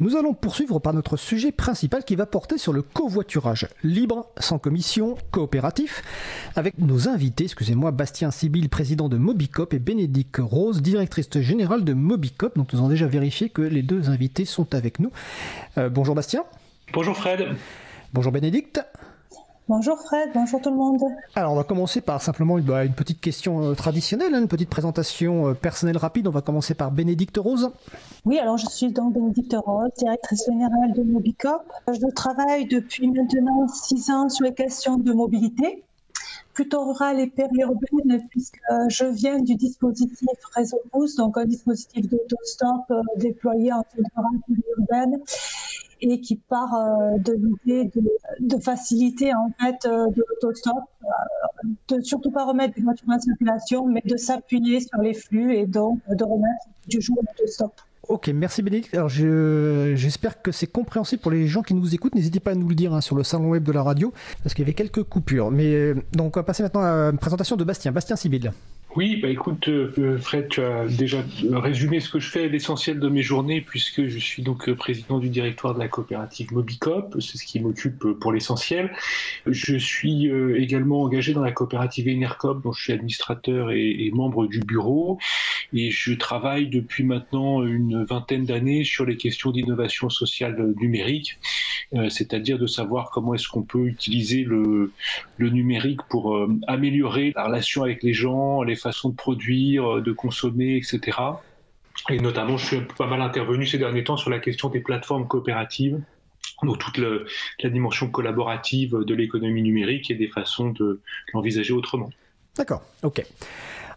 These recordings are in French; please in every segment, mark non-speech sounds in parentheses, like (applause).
Nous allons poursuivre par notre sujet principal qui va porter sur le covoiturage libre, sans commission, coopératif, avec nos invités, excusez-moi, Bastien Sibyl, président de Mobicop, et Bénédicte Rose, directrice générale de Mobicop. Donc nous avons déjà vérifié que les deux invités sont avec nous. Euh, bonjour Bastien. Bonjour Fred. Bonjour Bénédicte. Bonjour Fred, bonjour tout le monde. Alors on va commencer par simplement une, bah, petite question euh, traditionnelle, hein, une petite présentation euh, personnelle rapide. On va commencer par Bénédicte Rose. Oui, alors je suis donc Bénédicte Rose, directrice générale de Mobicop. Je travaille depuis maintenant six ans sur les questions de mobilité, plutôt rurale et périurbaine, puisque je viens du dispositif Réseau Pouce, donc un dispositif d'autostop euh, déployé en zone rurale périurbaine et qui part euh, de l'idée de, faciliter en fait euh, de l'autostop, euh, surtout pas remettre des voitures en circulation, mais de s'appuyer sur les flux et donc de remettre du jour l'autostop. Ok, merci Bénédicte. Alors j'espère que c'est compréhensible pour les gens qui nous écoutent. N'hésitez pas à nous le dire hein, sur le salon web de la radio, parce qu'il y avait quelques coupures. Mais donc on va passer maintenant à la présentation de Bastien. Bastien Sibyl. Oui, bah écoute, euh, Fred, tu as déjà résumé ce que je fais, l'essentiel de mes journées, puisque je suis donc président du directoire de la coopérative Mobicop, c'est ce qui m'occupe pour l'essentiel. Je suis euh, également engagé dans la coopérative Enercop, dont je suis administrateur et, membre du bureau, et je travaille depuis maintenant une vingtaine d'années sur les questions d'innovation sociale numérique, euh, c'est-à-dire de savoir comment est-ce qu'on peut utiliser le, le numérique pour améliorer la relation avec les gens, les façon de produire, de consommer, etc. Et notamment, je suis pas mal intervenu ces derniers temps sur la question des plateformes coopératives, donc toute la dimension collaborative de l'économie numérique et des façons de l'envisager autrement. D'accord, ok.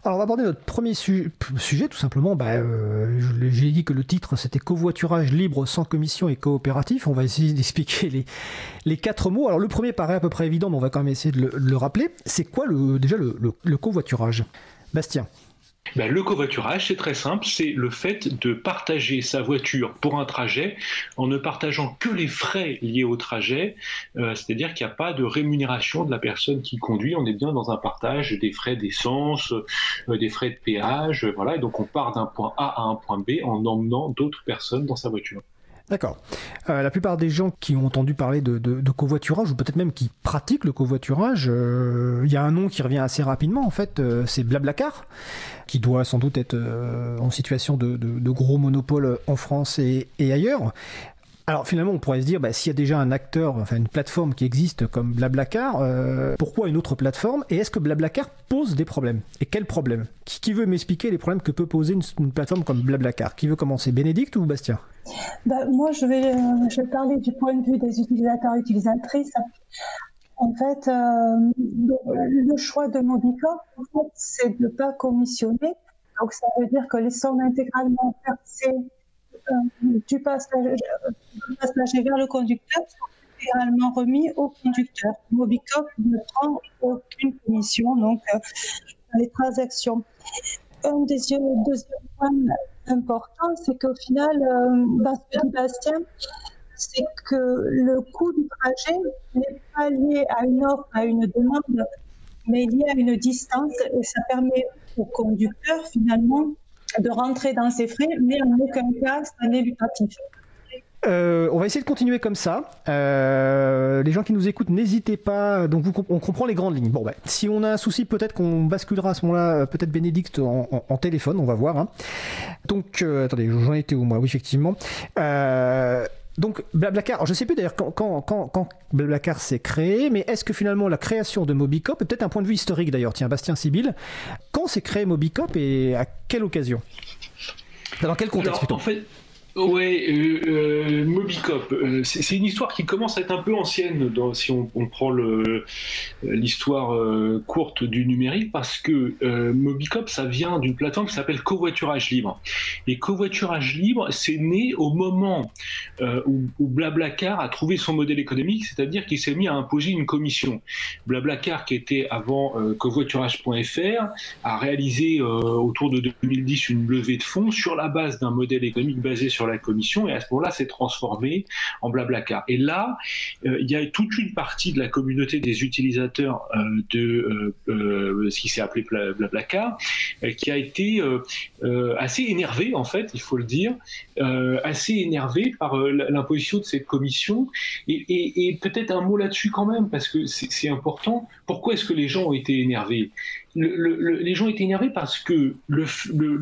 Alors on va aborder notre premier sujet, tout simplement. Bah, euh, J'ai dit que le titre c'était covoiturage libre, sans commission et coopératif. On va essayer (laughs) d'expliquer les, quatre mots. Alors le premier paraît à peu près évident, mais on va quand même essayer de le, rappeler. C'est quoi déjà le covoiturage? Bastien. Ben, le covoiturage, c'est très simple, c'est le fait de partager sa voiture pour un trajet en ne partageant que les frais liés au trajet, euh, c'est-à-dire qu'il n'y a pas de rémunération de la personne qui conduit, on est bien dans un partage des frais d'essence, euh, des frais de péage, voilà, et donc on part d'un point A à un point B en emmenant d'autres personnes dans sa voiture. D'accord. Euh, la plupart des gens qui ont entendu parler de, covoiturage, ou peut-être même qui pratiquent le covoiturage, euh, il y a un nom qui revient assez rapidement, en fait, euh, c'est Blablacar, qui doit sans doute être en situation de, gros monopole en France et, ailleurs. Alors finalement, on pourrait se dire, bah, s'il y a déjà un acteur, enfin une plateforme qui existe comme Blablacar, pourquoi une autre plateforme Et est-ce que Blablacar pose des problèmes? Et quels problèmes? Qui, veut m'expliquer les problèmes que peut poser une, plateforme comme Blablacar? Qui veut commencer? Bénédicte ou Bastien? Bah, Moi, je vais, euh, je vais parler du point de vue des utilisateurs et utilisatrices. En fait, euh, le choix de en fait, c'est de ne pas commissionner. Donc, ça veut dire que les sommes intégralement versées du passager, vers le conducteur sont également remis au conducteur. Mobicop ne prend aucune commission donc euh, dans les transactions. Un des deuxième point important, c'est qu'au final, euh, Bastien, c'est que le coût du trajet n'est pas lié à une offre, à une demande, mais lié à une distance et ça permet au conducteur finalement de rentrer dans ses frais, mais en aucun cas, ça n'est lucratif. Euh, on va essayer de continuer comme ça. Euh, les gens qui nous écoutent, n'hésitez pas. Donc, on comprend les grandes lignes. Bon, bah, si on a un souci, peut-être qu'on basculera à ce moment-là, euh, peut-être Bénédicte en, téléphone, on va voir. Hein. Donc, attendez, j'en étais où moi? Oui, effectivement. Donc Blablacar, je ne sais plus d'ailleurs quand, quand, quand, Blablacar s'est créé, mais est-ce que finalement la création de Mobicop, peut-être un point de vue historique d'ailleurs, tiens Bastien Sibyl, quand s'est créé Mobicop et à quelle occasion? Dans quel contexte plutôt? Oui, euh, euh, Mobicop, euh, c'est une histoire qui commence à être un peu ancienne si on, prend l'histoire courte du numérique, parce que Mobicop, ça vient d'une plateforme qui s'appelle Covoiturage Libre. Et Covoiturage Libre, c'est né au moment où, Blablacar a trouvé son modèle économique, c'est-à-dire qu'il s'est mis à imposer une commission. Blablacar, qui était avant covoiturage.fr, a réalisé autour de 2010 une levée de fonds sur la base d'un modèle économique basé sur la commission et à ce moment-là, c'est transformé en Blablacar. Et là, euh, il y a toute une partie de la communauté des utilisateurs euh, de euh, ce qui s'est appelé Blablacar qui a été assez énervé en fait, il faut le dire, assez énervé par l'imposition de cette commission. Et, peut-être un mot là-dessus quand même, parce que c'est important. Pourquoi est-ce que les gens ont été énervés? Les gens étaient énervés parce que le,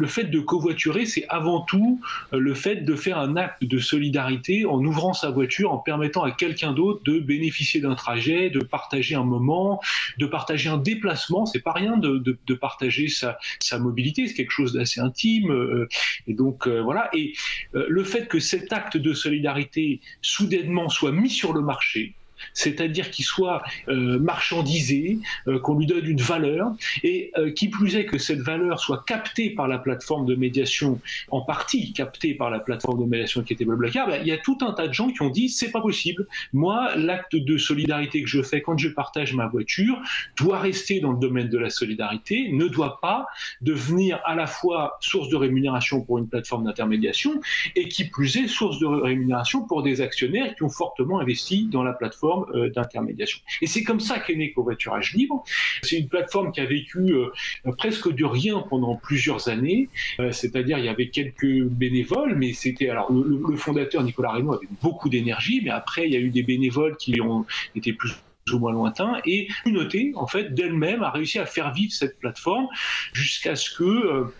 fait de covoiturer, c'est avant tout euh, le fait de faire un acte de solidarité en ouvrant sa voiture, en permettant à quelqu'un d'autre de bénéficier d'un trajet, de partager un moment, de partager un déplacement. C'est pas rien de, partager sa, mobilité, c'est quelque chose d'assez intime. Euh, et donc euh, voilà. Et le fait que cet acte de solidarité soudainement soit mis sur le marché, c'est-à-dire qu'il soit euh, marchandisé, euh, qu'on lui donne une valeur, et euh, qui plus est que cette valeur soit captée par la plateforme de médiation, en partie captée par la plateforme de médiation qui était Blablacar, ben, il y a tout un tas de gens qui ont dit c'est pas possible. Moi, l'acte de solidarité que je fais quand je partage ma voiture doit rester dans le domaine de la solidarité, ne doit pas devenir à la fois source de rémunération pour une plateforme d'intermédiation et qui plus est source de rémunération pour des actionnaires qui ont fortement investi dans la plateforme euh, d'intermédiation. Et c'est comme ça qu'est né Covoiturage Libre. C'est une plateforme qui a vécu euh, presque de rien pendant plusieurs années, euh, c'est-à-dire il y avait quelques bénévoles, mais c'était alors le, fondateur Nicolas Reynaud avait beaucoup d'énergie, mais après il y a eu des bénévoles qui ont été plus ou moins lointains, et une communauté, en fait, d'elle-même a réussi à faire vivre cette plateforme jusqu'à ce que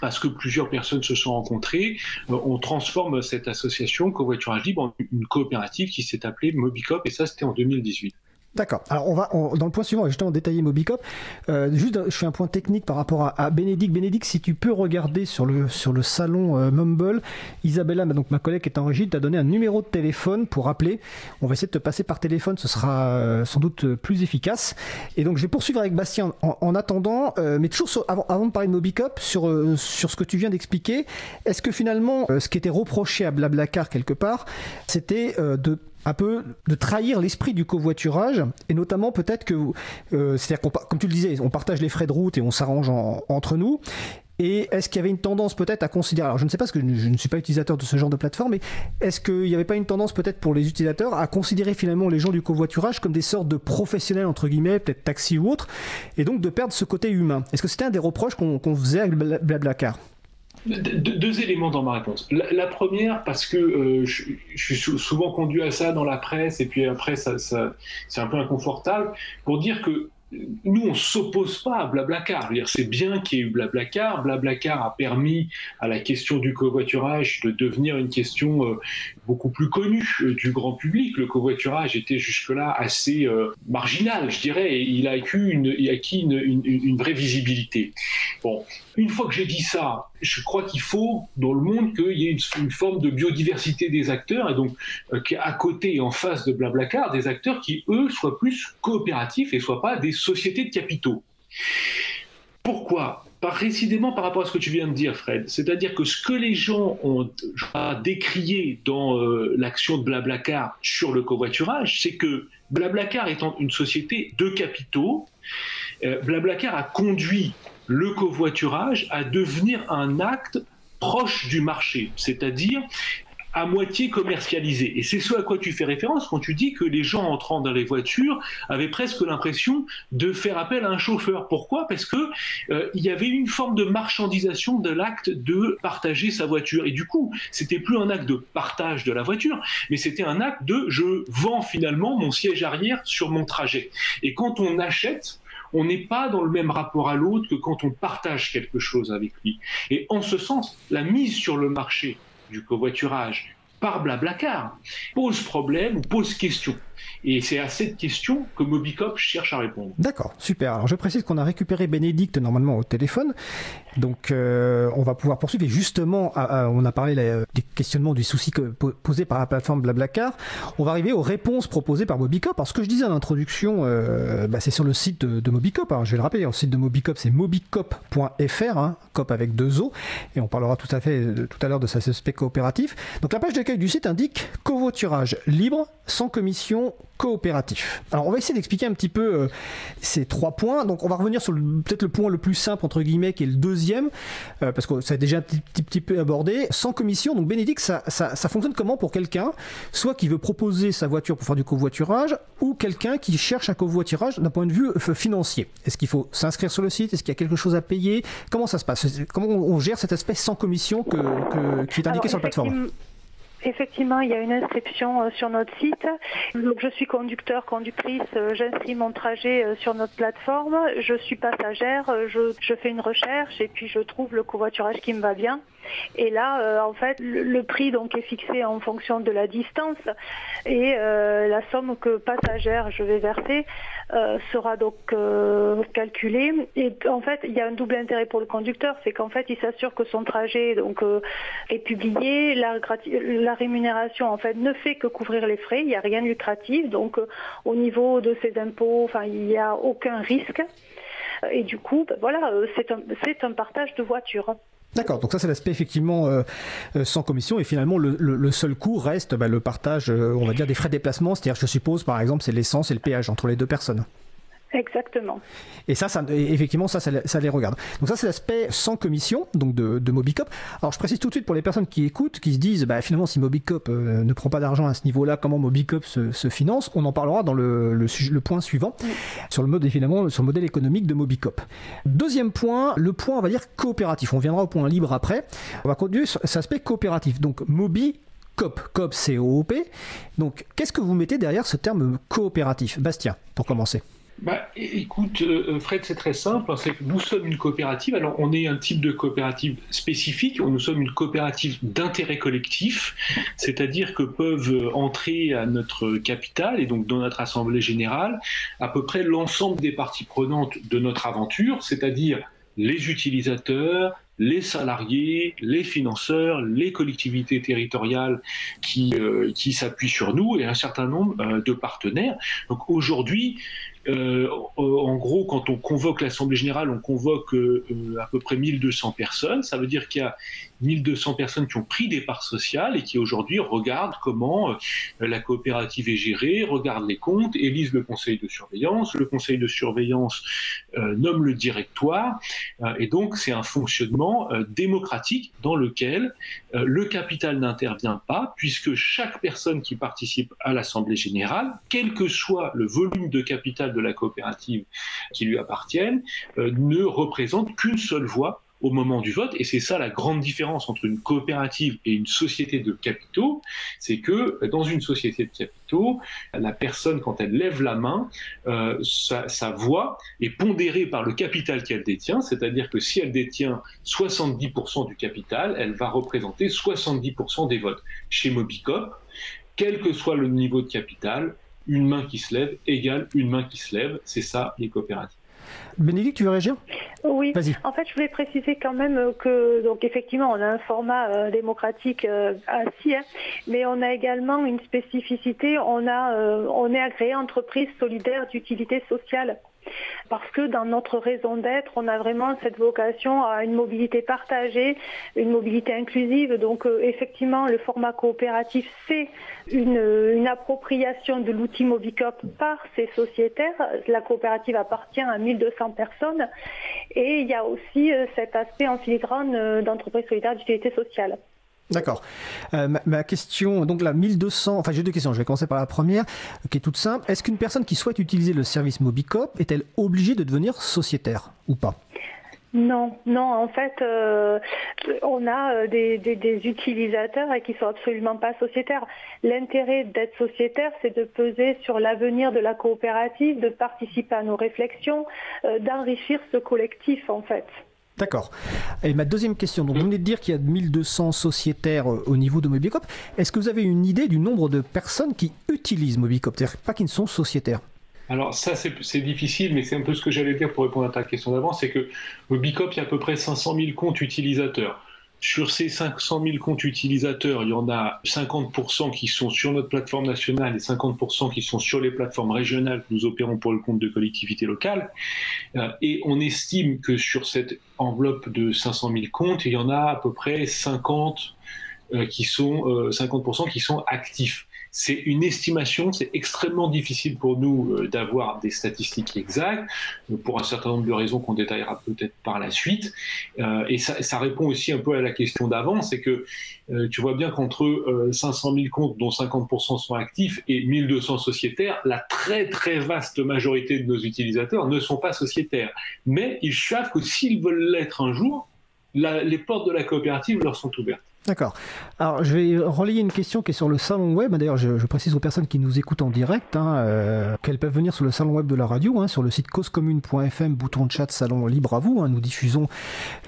parce que plusieurs personnes se sont rencontrées, euh, on transforme cette association Covoiturage Libre en une coopérative qui s'est appelée Mobicop, et ça c'était en 2018. D'accord. Alors on va dans le point suivant, justement détailler Mobicop. Euh, juste, je fais un point technique par rapport à, Bénédicte. Bénédicte, si tu peux regarder sur le sur le salon euh, Mumble, Isabella, donc ma collègue qui est en régie, t'a donné un numéro de téléphone pour appeler. On va essayer de te passer par téléphone, ce sera euh, sans doute plus efficace. Et donc je vais poursuivre avec Bastien en, attendant, mais toujours avant, avant de parler de Mobicop, sur sur ce que tu viens d'expliquer, est-ce que finalement ce qui était reproché à Blablacar quelque part, c'était de un peu de trahir l'esprit du covoiturage et notamment peut-être que euh, c'est-à-dire comme tu le disais on partage les frais de route et on s'arrange entre nous et est-ce qu'il y avait une tendance peut-être à considérer, alors je ne sais pas parce que je ne suis pas utilisateur de ce genre de plateforme, mais est-ce qu'il n'y avait pas une tendance peut-être pour les utilisateurs à considérer finalement les gens du covoiturage comme des sortes de professionnels entre guillemets, peut-être taxi ou autre, et donc de perdre ce côté humain? Est-ce que c'était un des reproches qu'on faisait avec Blablacar? Deux, éléments dans ma réponse. La, première, parce que euh, je, suis souvent conduit à ça dans la presse, et puis après, ça, c'est un peu inconfortable, pour dire que nous, on s'oppose pas à Blablacar. C'est bien qu'il y ait eu Blablacar. Blablacar a permis à la question du covoiturage de devenir une question euh, beaucoup plus connue euh, du grand public. Le covoiturage était jusque-là assez euh, marginal, je dirais, et il a acquis, une, vraie visibilité. Bon, une fois que j'ai dit ça, je crois qu'il faut, dans le monde, qu'il y ait une, forme de biodiversité des acteurs, et donc qu'à côté et en face de Blablacar, des acteurs qui, eux, soient plus coopératifs et soient pas des sociétés de capitaux. Pourquoi? Précisément par rapport à ce que tu viens de dire, Fred. C'est-à-dire que ce que les gens ont décrié dans euh, l'action de Blablacar sur le covoiturage, c'est que Blablacar étant une société de capitaux, euh, Blablacar a conduit le covoiturage à devenir un acte proche du marché, c'est-à-dire à moitié commercialisé. Et c'est ce à quoi tu fais référence quand tu dis que les gens entrant dans les voitures avaient presque l'impression de faire appel à un chauffeur. Pourquoi? Parce que euh, il y avait une forme de marchandisation de l'acte de partager sa voiture. Et du coup, c'était plus un acte de partage de la voiture, mais c'était un acte de je vends finalement mon siège arrière sur mon trajet. Et quand on achète, on n'est pas dans le même rapport à l'autre que quand on partage quelque chose avec lui. Et en ce sens, la mise sur le marché du covoiturage par Blablacar pose problème ou pose question. Et c'est à cette question que Mobicop cherche à répondre. D'accord, super. Alors je précise qu'on a récupéré Bénédicte normalement au téléphone. Donc euh, on va pouvoir poursuivre. Et justement, on a parlé des questionnements du souci que, posé par la plateforme Blablacar. On va arriver aux réponses proposées par Mobicop. Alors ce que je disais en introduction, euh, bah, c'est sur le site de, Mobicop. Alors je vais le rappeler, le site de Mobicop c'est mobicop.fr, hein, cop avec deux O. Et on parlera tout à fait tout à l'heure de sa aspect coopératif. Donc la page d'accueil du site indique covoiturage libre, sans commission, coopératif. Alors on va essayer d'expliquer un petit peu euh, ces trois points. Donc on va revenir sur peut-être le point le plus simple entre guillemets qui est le deuxième, euh, parce que ça a déjà un petit, petit, peu abordé. Sans commission, donc Bénédicte, ça, ça, ça fonctionne comment pour quelqu'un, soit qui veut proposer sa voiture pour faire du covoiturage, ou quelqu'un qui cherche un covoiturage d'un point de vue euh, financier? Est-ce qu'il faut s'inscrire sur le site? Est-ce qu'il y a quelque chose à payer? Comment ça se passe? Comment on gère cette espèce sans commission que, qui est indiqué sur la plateforme? Effectivement, il y a une inscription euh, sur notre site. Donc, je suis conducteur, conductrice, euh, j'inscris mon trajet euh, sur notre plateforme. Je suis passagère, je, je, fais une recherche et puis je trouve le covoiturage qui me va bien. Et là, en fait, le, prix donc est fixé en fonction de la distance et la somme que passagère je vais verser sera donc calculée. Et en fait, il y a un double intérêt pour le conducteur, c'est qu'en fait, il s'assure que son trajet donc est publié, la, rémunération en fait ne fait que couvrir les frais, il n'y a rien de lucratif, donc euh, au niveau de ces impôts, enfin il n'y a aucun risque. Et du coup, ben, voilà, euh, c'est un, un partage de voitures. D'accord, donc ça c'est l'aspect effectivement euh, sans commission et finalement le, seul coût reste ben, le partage, on va dire, des frais de déplacement, c'est-à-dire je suppose par exemple c'est l'essence et le péage entre les deux personnes. Exactement. Et ça, ça effectivement, ça, ça, les regarde. Donc ça, c'est l'aspect sans commission, donc de, de, Mobicop. Alors je précise tout de suite pour les personnes qui écoutent, qui se disent, bah, finalement, si Mobicop euh, ne prend pas d'argent à ce niveau-là, comment Mobicop se, se, finance? On en parlera dans le, le, le point suivant, sur le mode évidemment, sur le modèle économique de Mobicop. Deuxième point, le point, on va dire coopératif. On viendra au point libre après. On va continuer sur cet aspect coopératif. Donc Mobi COP, COP, C-O-O-P. Donc, qu'est-ce que vous mettez derrière ce terme coopératif? Bastien, pour commencer bah, écoute, euh, Fred, c'est très simple. Hein, c'est que nous sommes une coopérative. Alors, on est un type de coopérative spécifique. Nous sommes une coopérative d'intérêt collectif, c'est-à-dire que peuvent entrer à notre capital et donc dans notre assemblée générale à peu près l'ensemble des parties prenantes de notre aventure, c'est-à-dire les utilisateurs, les salariés, les financeurs, les collectivités territoriales qui, euh, s'appuient sur nous et un certain nombre euh, de partenaires. Donc aujourd'hui, euh, en gros, quand on convoque l'Assemblée générale, on convoque euh, à peu près 1200 personnes. Ça veut dire qu'il y a 1200 personnes qui ont pris des parts sociales et qui aujourd'hui regardent comment euh, la coopérative est gérée, regardent les comptes, élisent le conseil de surveillance. Le conseil de surveillance nomme le directoire. et donc, c'est un fonctionnement démocratique dans lequel le capital n'intervient pas, puisque chaque personne qui participe à l'Assemblée générale, quel que soit le volume de capital de la coopérative qui lui appartiennent euh, ne représente qu'une seule voix au moment du vote. Et c'est ça la grande différence entre une coopérative et une société de capitaux, c'est que dans une société de capitaux, la personne, quand elle lève la main, euh, sa, voix est pondérée par le capital qu'elle détient, c'est-à-dire que si elle détient 70% du capital, elle va représenter 70% des votes. Chez Mobicop, quel que soit le niveau de capital, une main qui se lève égale une main qui se lève. C'est ça les coopératives. Bénédicte, tu veux réagir? Oui. En fait, je voulais préciser quand même que, donc effectivement, on a un format euh, démocratique euh, assis, hein, mais on a également une spécificité. On a, euh, on est agréé entreprise solidaire d'utilité sociale parce que dans notre raison d'être, on a vraiment cette vocation à une mobilité partagée, une mobilité inclusive. Donc euh, effectivement, le format coopératif, c'est une, appropriation de l'outil Mobicop par ces sociétaires. La coopérative appartient à 1200 personnes et il y a aussi euh, cet aspect en filigrane euh, d'entreprise solidaire d'utilité sociale. D'accord. Euh, ma, question, donc là, 1200, enfin j'ai deux questions, je vais commencer par la première, qui est toute simple. Est-ce qu'une personne qui souhaite utiliser le service Mobicop est-elle obligée de devenir sociétaire ou pas? Non, non, en fait, euh, on a euh, des, des, utilisateurs et qui sont absolument pas sociétaires. L'intérêt d'être sociétaire, c'est de peser sur l'avenir de la coopérative, de participer à nos réflexions, d'enrichir ce collectif, en fait. D'accord. Et ma deuxième question, donc vous venez de dire qu'il y a 1200 sociétaires euh, au niveau de Mobicop. Est-ce que vous avez une idée du nombre de personnes qui utilisent Mobicop, c'est-à-dire pas qui ne sont sociétaires alors ça c'est difficile, mais c'est un peu ce que j'allais dire pour répondre à ta question d'avant, c'est que Mobicop, il y a à peu près 500 000 comptes utilisateurs. Sur ces 500 000 comptes utilisateurs, il y en a 50% qui sont sur notre plateforme nationale et 50% qui sont sur les plateformes régionales que nous opérons pour le compte de collectivités locales. Euh, et on estime que sur cette enveloppe de 500 000 comptes, il y en a à peu près 50 euh, qui sont 50% euh, qui sont actifs. C'est une estimation, c'est extrêmement difficile pour nous euh, d'avoir des statistiques exactes, euh, pour un certain nombre de raisons qu'on détaillera peut-être par la suite. Euh, et ça, répond aussi un peu à la question d'avant, c'est que tu vois bien qu'entre 500 000 comptes, dont 50% sont actifs, et 1200 sociétaires, la très très vaste majorité de nos utilisateurs ne sont pas sociétaires. Mais ils savent que s'ils veulent l'être un jour, les portes de la coopérative leur sont ouvertes. D'accord. Alors, je vais relayer une question qui est sur le salon web. D'ailleurs, je, précise aux personnes qui nous écoutent en direct hein, euh, qu'elles peuvent venir sur le salon web de la radio, hein, sur le site causecommune.fm, bouton de chat, salon libre à vous. Hein. nous diffusons,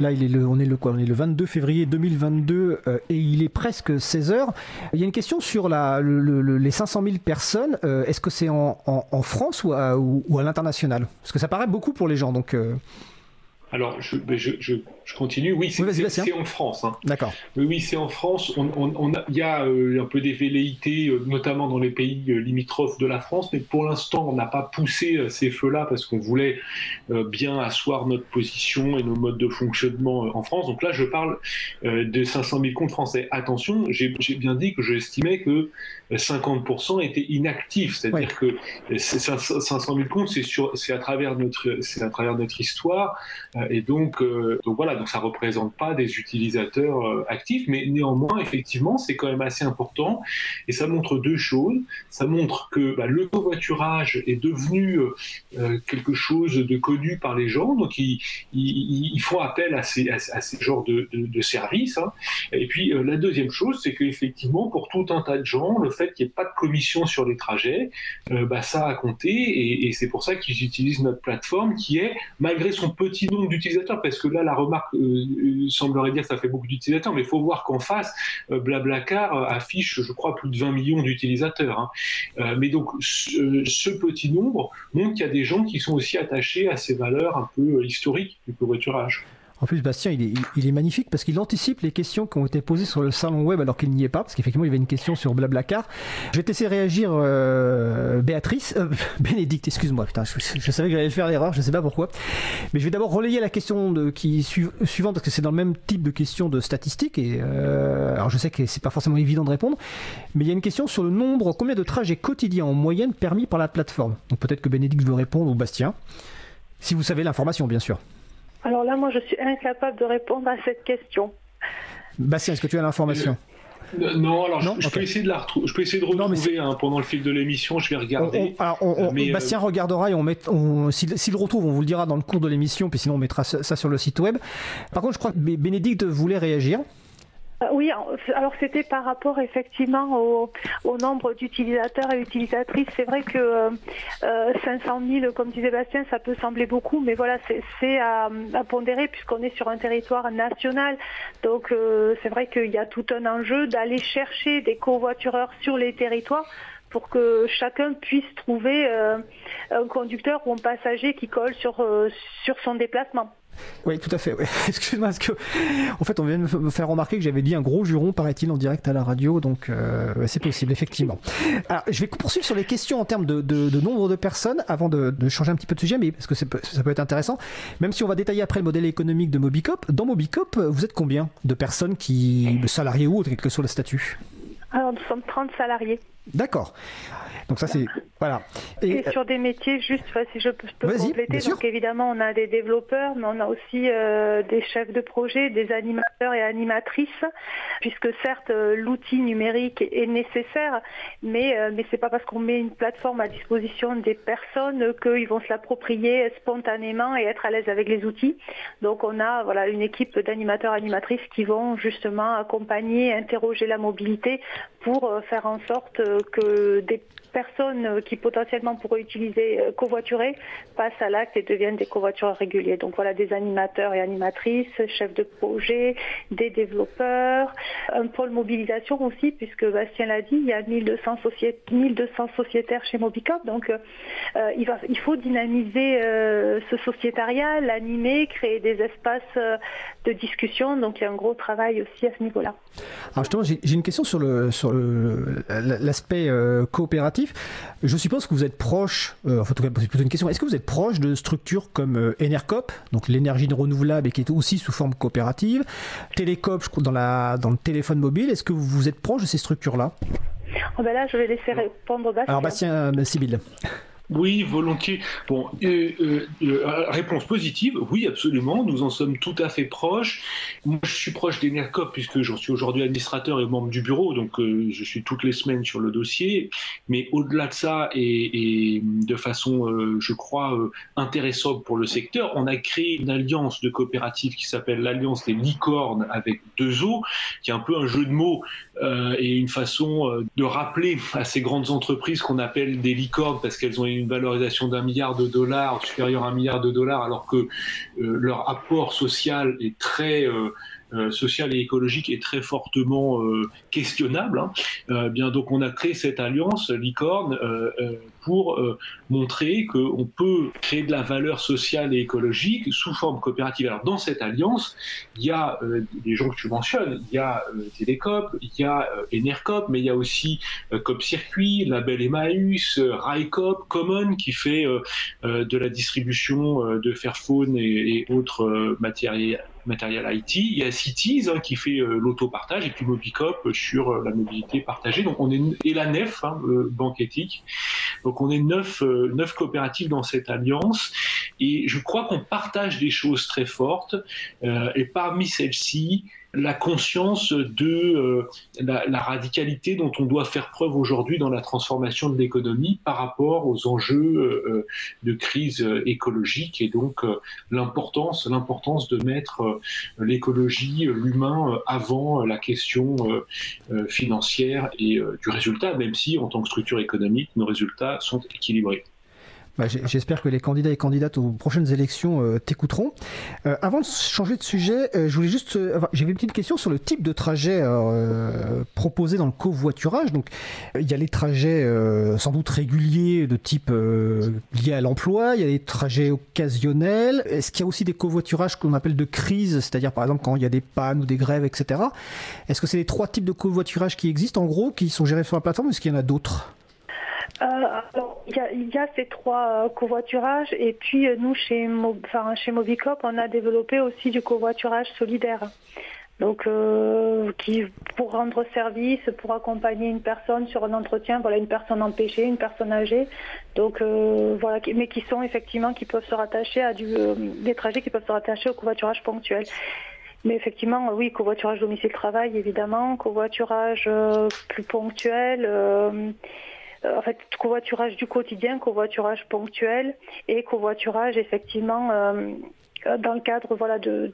là, il est le, on, est le, quoi, on est le 22 février 2022 euh, et il est presque 16h. Il y a une question sur la, les 500 000 personnes. Euh, est-ce que c'est en, France ou à, ou, à l'international? Parce que ça paraît beaucoup pour les gens. Donc. Alors, je, je continue. Oui, c'est en France. Hein. D'accord. Oui, c'est en France. On, on, il y a euh, un peu des velléités, euh, notamment dans les pays euh, limitrophes de la France, mais pour l'instant, on n'a pas poussé ces feux-là parce qu'on voulait bien asseoir notre position et nos modes de fonctionnement en France. Donc là, je parle de 500 000 comptes français. Attention, j'ai bien dit que j'estimais que 50% étaient inactifs, c'est-à-dire que 500 000 comptes, c'est à travers notre, c'est à travers notre histoire, et donc, donc voilà donc ça ne représente pas des utilisateurs euh, actifs, mais néanmoins, effectivement, c'est quand même assez important. Et ça montre deux choses. Ça montre que bah, le covoiturage est devenu euh, euh, quelque chose de connu par les gens, donc ils, font appel à ces, genres de, services. Hein. Et puis la deuxième chose, c'est qu'effectivement, pour tout un tas de gens, le fait qu'il n'y ait pas de commission sur les trajets, bah, ça a compté, et c'est pour ça qu'ils utilisent notre plateforme qui est, malgré son petit nombre d'utilisateurs, parce que là, la remarque euh, semblerait dire que ça fait beaucoup d'utilisateurs, mais il faut voir qu'en face, euh, Blablacar euh, affiche, je crois, plus de 20 millions d'utilisateurs. Hein. mais donc, ce, petit nombre montre qu'il y a des gens qui sont aussi attachés à ces valeurs un peu historiques du covoiturage. En plus, Bastien, il est, magnifique parce qu'il anticipe les questions qui ont été posées sur le salon web alors qu'il n'y est pas, parce qu'effectivement, il y avait une question sur Blablacar. Je vais te laisser réagir, euh, Béatrice, euh, (laughs) Bénédicte, excuse-moi, putain, je, savais que j'allais faire l'erreur, je ne sais pas pourquoi. Mais je vais d'abord relayer la question qui suivante parce que c'est dans le même type de question de statistiques. Et, euh, alors, je sais que c'est pas forcément évident de répondre, mais il y a une question sur le nombre, combien de trajets quotidiens en moyenne permis par la plateforme. Donc peut-être que Bénédicte veut répondre ou Bastien, si vous savez l'information, bien sûr. Alors là, moi, je suis incapable de répondre à cette question. Bastien, est-ce que tu as l'information euh, non, alors je, peux essayer de la retrouver. Je peux essayer de retrouver hein, pendant le fil de l'émission. Je vais regarder. Euh, Bastien regardera et on met. S'il le retrouve, on vous le dira dans le cours de l'émission. Puis sinon, on mettra ça sur le site web. Par contre, je crois que Bénédicte voulait réagir. Euh, oui, alors c'était par rapport effectivement au, nombre d'utilisateurs et utilisatrices. C'est vrai que 500 euh, 000, comme disait Bastien, ça peut sembler beaucoup, mais voilà, c'est à, pondérer puisqu'on est sur un territoire national. Donc euh, c'est vrai qu'il y a tout un enjeu d'aller chercher des covoitureurs sur les territoires pour que chacun puisse trouver un conducteur ou un passager qui colle sur son déplacement. Oui, tout à fait. (laughs) Excuse-moi, parce que en fait, on vient de me faire remarquer que j'avais dit un gros juron, paraît-il, en direct à la radio, donc euh, c'est possible, effectivement. Alors, je vais poursuivre sur les questions en termes de, nombre de personnes avant de, changer un petit peu de sujet, mais parce que ça peut être intéressant. Même si on va détailler après le modèle économique de Mobicop, dans Mobicop, vous êtes combien de personnes qui salariés ou autres, quel que soit le statut? Alors, nous sommes 30 salariés. D'accord. Donc ça c'est voilà. Et, sur des métiers juste, si je peux, compléter. Donc évidemment on a des développeurs, mais on a aussi euh, des chefs de projet, des animateurs et animatrices, puisque certes euh, l'outil numérique est nécessaire, mais euh, mais c'est pas parce qu'on met une plateforme à disposition des personnes qu'ils vont se l'approprier spontanément et être à l'aise avec les outils. Donc on a voilà une équipe d'animateurs animatrices qui vont justement accompagner, interroger la mobilité pour faire en sorte que des personnes qui potentiellement pourraient utiliser euh, covoiturer passent à l'acte et deviennent des covoitureurs réguliers. Donc voilà des animateurs et animatrices, chefs de projet, des développeurs, un pôle mobilisation aussi, puisque Bastien l'a dit, il y a 1200, 1200 sociétaires chez Mobicop. Donc euh, il, va, il faut dynamiser euh, ce sociétariat, l'animer, créer des espaces de discussion. Donc il y a un gros travail aussi à ce niveau-là. Alors justement, j'ai une question sur le sur l'aspect coopératif je suppose que vous êtes proche, euh, enfin, en tout cas, c'est plutôt une question, est-ce que vous êtes proche de structures comme euh, Enercop, donc l'énergie renouvelable et qui est aussi sous forme coopérative, Télécop, je crois, dans, la, dans le téléphone mobile, est-ce que vous êtes proche de ces structures-là? Oh ben Là, je vais laisser répondre Bastien. Alors, Bastien, euh, Sibylle. Oui, volontiers. Bon, euh, euh, euh, réponse positive, oui, absolument, nous en sommes tout à fait proches. Moi, je suis proche des puisque j'en suis aujourd'hui administrateur et membre du bureau, donc je suis toutes les semaines sur le dossier. Mais au-delà de ça, et, et de façon, je crois, intéressante pour le secteur, on a créé une alliance de coopératives qui s'appelle l'Alliance des licornes avec deux O, qui est un peu un jeu de mots et une façon de rappeler à ces grandes entreprises qu'on appelle des licornes parce qu'elles ont une valorisation d'un milliard de dollars, supérieur à un milliard de dollars, alors que euh, leur apport social est très euh, euh, social et écologique est très fortement questionnable. Hein. bien donc on a créé cette alliance licorne pour montrer qu'on peut créer de la valeur sociale et écologique sous forme coopérative. Alors dans cette alliance, il y a des gens que tu mentionnes, il y a Télécop, il y a Enercop, mais il y a aussi Cop Circuit, Label Emmaüs, Raicop, Common qui fait de la distribution de Fairphone et, et autres matériels matériel IT. Il y a Cities hein, qui fait euh, l'autopartage et puis Mobicop sur euh, la mobilité partagée. Donc on est et la NEF, hein, euh, banque éthique. Donc on est neuf, neuf coopératives dans cette alliance et je crois qu'on partage des choses très fortes. et parmi celles-ci, la conscience de euh, la, radicalité dont on doit faire preuve aujourd'hui dans la transformation de l'économie par rapport aux enjeux euh, euh, de crise écologique et donc l'importance l'importance de mettre l'écologie l'humain avant la question financière et du résultat même si en tant que structure économique nos résultats sont équilibrés. Bah, j'espère que les candidats et candidates aux prochaines élections euh, t'écouteront. Euh, avant de changer de sujet, euh, je voulais juste. J'avais une petite question sur le type de trajet proposé dans le covoiturage. Donc, il y a les trajets sans doute réguliers de type lié à l'emploi, il y a les trajets occasionnels. Est-ce qu'il y a aussi des covoiturages qu'on appelle de crise, c'est-à-dire par exemple quand il y a des pannes ou des grèves, etc. Est-ce que c'est les trois types de covoiturage qui existent en gros, qui sont gérés sur la plateforme, ou est-ce qu'il y en a d'autres? Il y, a, ces trois euh, covoiturages et puis euh, nous chez, chez Mobicop on a développé aussi du covoiturage solidaire. Donc, euh, qui pour rendre service, pour accompagner une personne sur un entretien, voilà, une personne empêchée, une personne âgée. Donc, voilà, mais qui sont effectivement, qui peuvent se rattacher à du, des trajets qui peuvent se rattacher au covoiturage ponctuel. Mais effectivement, oui, covoiturage domicile-travail, évidemment, covoiturage plus ponctuel. Euh, en fait, covoiturage du quotidien, covoiturage ponctuel et covoiturage effectivement euh, dans le cadre voilà de,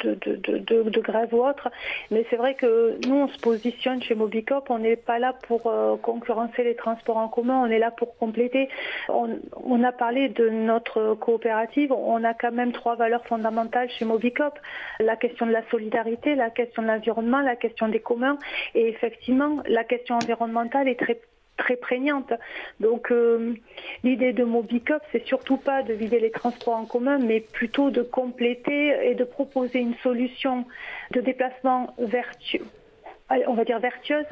grève ou autre. Mais c'est vrai que nous, on se positionne chez Mobicop, on n'est pas là pour euh, concurrencer les transports en commun, on est là pour compléter. On, on, a parlé de notre coopérative, on a quand même trois valeurs fondamentales chez Mobicop. La question de la solidarité, la question de l'environnement, la question des communs. Et effectivement, la question environnementale est très très prégnante. Donc euh, l'idée de Mobicop, c'est surtout pas de vider les transports en commun, mais plutôt de compléter et de proposer une solution de déplacement vertueux on va dire vertueuse,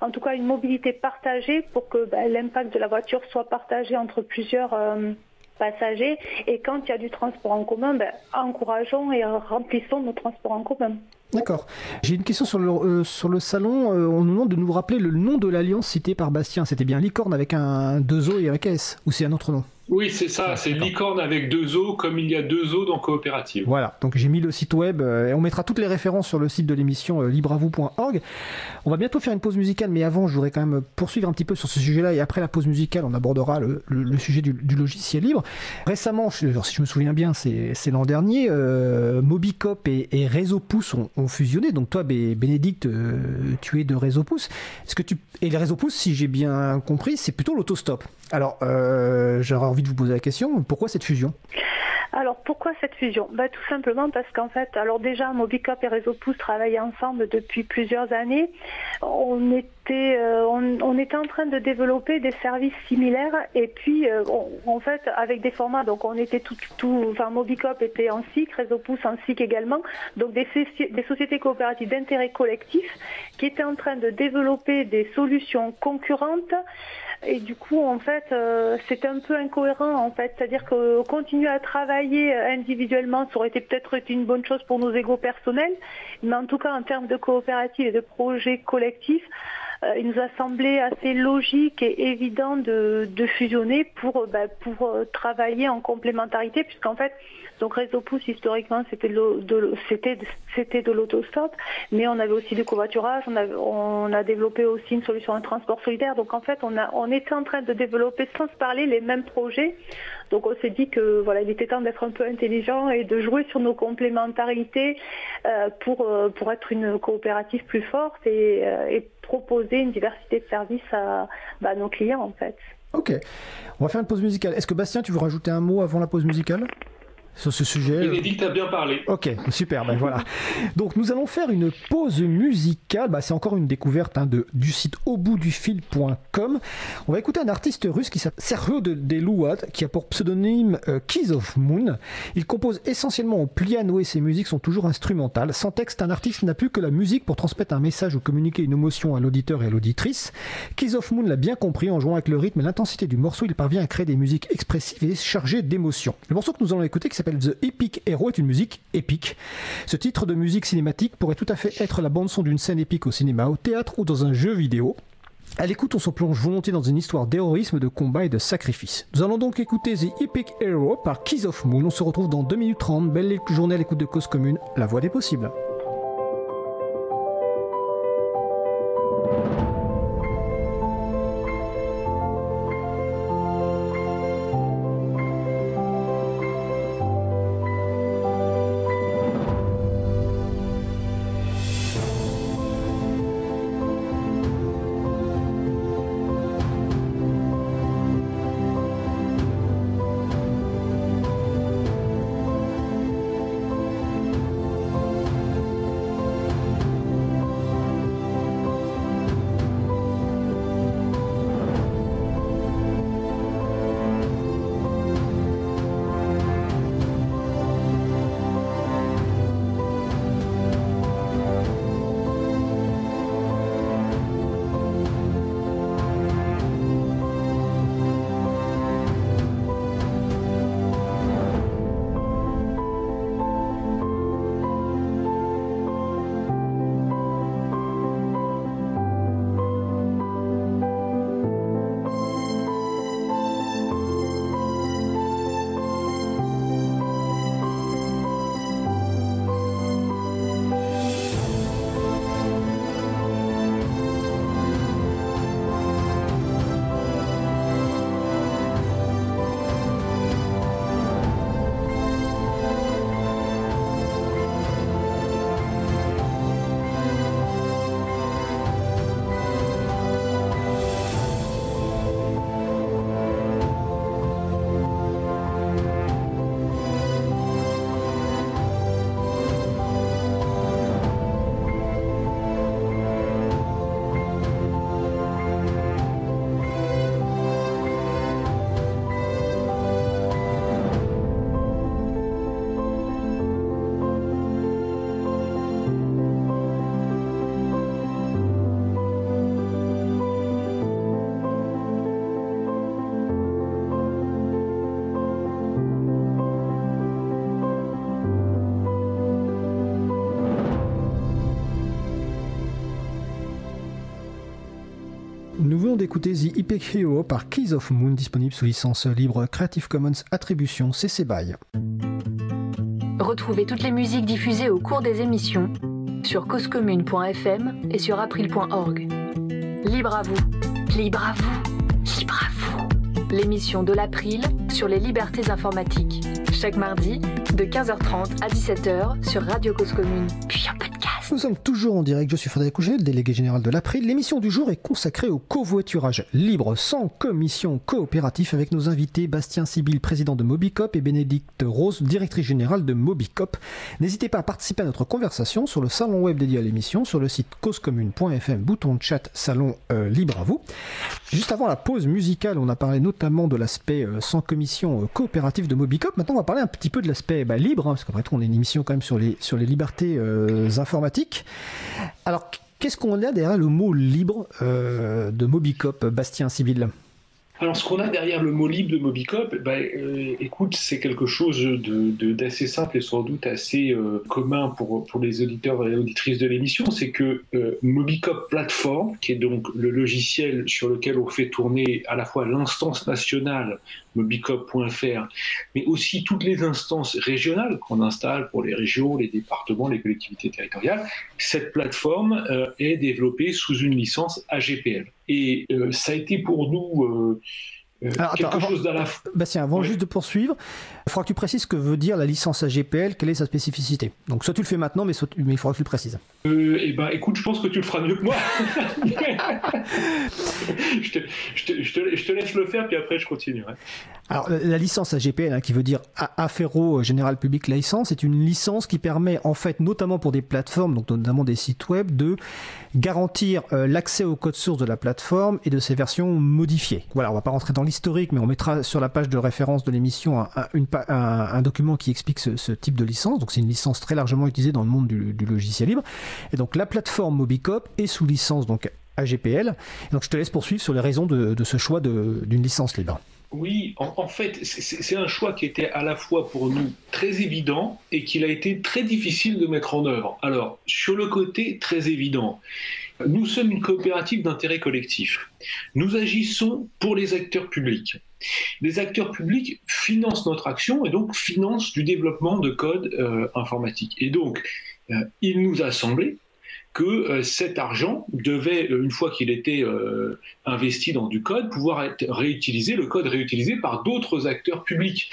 en tout cas une mobilité partagée pour que bah, l'impact de la voiture soit partagé entre plusieurs euh, passagers. Et quand il y a du transport en commun, ben, encourageons et remplissons nos transports en commun. D'accord. J'ai une question sur le, euh, sur le salon. Euh, on nous demande de nous rappeler le nom de l'alliance citée par Bastien. C'était bien Licorne avec un 2 O et un S Ou c'est un autre nom? Oui, c'est ça, c'est licorne avec deux os, comme il y a deux os dans coopérative. Voilà, donc j'ai mis le site web euh, et on mettra toutes les références sur le site de l'émission euh, libravou.org. On va bientôt faire une pause musicale, mais avant, je voudrais quand même poursuivre un petit peu sur ce sujet-là et après la pause musicale, on abordera le, sujet du, logiciel libre. Récemment, si je me souviens bien, c'est l'an dernier, euh, Mobicop et, et Réseau Pouce ont, fusionné. Donc toi, Bénédicte, tu es de Réseau Pouce. Est-ce que tu et les Réseau Pouce, si j'ai bien compris, c'est plutôt l'autostop. Alors, j'aurais envie de vous poser la question, pourquoi cette fusion? Alors pourquoi cette fusion? Bah, Tout simplement parce qu'en fait, alors déjà Mobicop et Réseau Pouce travaillent ensemble depuis plusieurs années. On était, euh, on, était en train de développer des services similaires et puis euh, en fait avec des formats, donc on était tout, tout enfin Mobicop était en SIC, Réseau Pouce en SIC également, donc des sociétés coopératives d'intérêt collectif qui étaient en train de développer des solutions concurrentes et du coup, en fait, euh, c'est un peu incohérent, en fait. C'est-à-dire que continuer à travailler individuellement, ça aurait été peut-être une bonne chose pour nos égaux personnels, mais en tout cas, en termes de coopérative et de projets collectifs, il nous a semblé assez logique et évident de, fusionner pour, bah, pour travailler en complémentarité, puisqu'en fait, donc Réseau Pouce, historiquement, c'était de, l'autostop, mais on avait aussi du covoiturage, on, a développé aussi une solution de transport solidaire. Donc en fait, on, a, on était en train de développer sans se parler les mêmes projets. Donc on s'est dit que voilà, il était temps d'être un peu intelligent et de jouer sur nos complémentarités euh, pour, euh, être une coopérative plus forte et, euh, proposer une diversité de services à, bah, à nos clients en fait. Ok, on va faire une pause musicale. Est-ce que Bastien, tu veux rajouter un mot avant la pause musicale? Sur ce sujet. Bénédicte a bien parlé. Ok, super, ben voilà. Donc nous allons faire une pause musicale. Bah, c'est encore une découverte hein, de, du site auboutdufil.com. On va écouter un artiste russe qui s'appelle Sergio de Delouad, qui a pour pseudonyme euh, Keys of Moon. Il compose essentiellement au piano et ses musiques sont toujours instrumentales. Sans texte, un artiste n'a plus que la musique pour transmettre un message ou communiquer une émotion à l'auditeur et à l'auditrice. Keys of Moon l'a bien compris en jouant avec le rythme et l'intensité du morceau. Il parvient à créer des musiques expressives et chargées d'émotions. Le morceau que nous allons écouter, qui The Epic Hero est une musique épique. Ce titre de musique cinématique pourrait tout à fait être la bande-son d'une scène épique au cinéma, au théâtre ou dans un jeu vidéo. À l'écoute, on se plonge volontiers dans une histoire d'héroïsme, de combat et de sacrifice. Nous allons donc écouter The Epic Hero par Keys of Moon. On se retrouve dans 2 minutes 30. Belle journée à l'écoute de Cause Commune, la voix des possibles. D'écouter The Epic Hero par Keys of Moon, disponible sous licence libre Creative Commons Attribution CC BY. Retrouvez toutes les musiques diffusées au cours des émissions sur causecommune.fm et sur april.org. Libre à vous, libre à vous, libre à vous. L'émission de l'April sur les libertés informatiques. Chaque mardi, de 15h30 à 17h sur Radio Cause Commune, puis en podcast. Nous sommes toujours en direct, je suis Frédéric Couget, délégué général de l'April. L'émission du jour est consacrée au covoiturage libre, sans commission coopérative, avec nos invités Bastien Sibyl, président de Mobicop, et Bénédicte Rose, directrice générale de Mobicop. N'hésitez pas à participer à notre conversation sur le salon web dédié à l'émission, sur le site causecommune.fm, bouton de chat, salon euh, libre à vous. Juste avant la pause musicale, on a parlé notamment de l'aspect euh, sans commission euh, coopérative de Mobicop. Maintenant, on va parler un petit peu de l'aspect bah, libre, hein, parce qu'après tout, on est une émission quand même sur les, libertés informatiques alors, qu'est-ce qu'on a derrière le mot libre euh, de Mobicop, Bastien Sibyl alors, ce qu'on a derrière le mot libre de Mobicop, bah, euh, écoute, c'est quelque chose d'assez simple et sans doute assez euh, commun pour, les auditeurs et auditrices de l'émission. C'est que euh, Mobicop Platform, qui est donc le logiciel sur lequel on fait tourner à la fois l'instance nationale mobicop.fr, mais aussi toutes les instances régionales qu'on installe pour les régions, les départements, les collectivités territoriales, cette plateforme est développée sous une licence AGPL. Et euh, ça a été pour nous euh, euh, quelque chose d'à la Bastien, avant juste de poursuivre, il faudra que tu précises ce que veut dire la licence AGPL, quelle est sa spécificité. Donc soit tu le fais maintenant, mais, il faudra que tu le précises. Euh, eh ben, écoute, je pense que tu le feras mieux que moi. (laughs) je, te, je, te, je, te, laisse le faire, puis après je continuerai. Alors la licence AGPL, hein, qui veut dire Affero General Public License, c'est une licence qui permet en fait, notamment pour des plateformes, donc notamment des sites web, de garantir euh, l'accès au code source de la plateforme et de ses versions modifiées. Voilà, on va pas rentrer dans l'historique, mais on mettra sur la page de référence de l'émission un, document qui explique ce, type de licence. Donc c'est une licence très largement utilisée dans le monde du, logiciel libre. Et donc la plateforme Mobicop est sous licence donc AGPL. donc je te laisse poursuivre sur les raisons de, ce choix d'une licence libre. Oui, en, fait, c'est un choix qui était à la fois pour nous très évident et qu'il a été très difficile de mettre en œuvre. Alors, sur le côté très évident, nous sommes une coopérative d'intérêt collectif. Nous agissons pour les acteurs publics. Les acteurs publics financent notre action et donc financent du développement de code euh, informatique. Et donc, euh, il nous a semblé que euh, cet argent devait, euh, une fois qu'il était euh, investi dans du code, pouvoir être réutilisé, le code réutilisé par d'autres acteurs publics.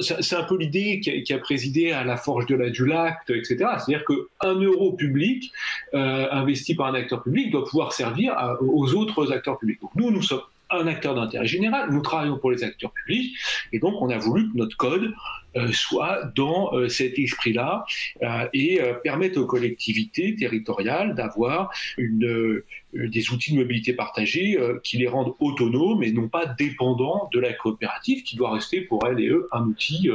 C'est un peu l'idée qui, a présidé à la forge de la Dulac, etc. C'est-à-dire qu'un euro public investi par un acteur public doit pouvoir servir aux autres acteurs publics. Donc nous, nous sommes un acteur d'intérêt général, nous travaillons pour les acteurs publics, et donc on a voulu que notre code euh, soit dans euh, cet esprit-là euh, et permettre aux collectivités territoriales d'avoir des outils de mobilité partagée qui les rendent autonomes et non pas dépendants de la coopérative qui doit rester pour elle et eux un outil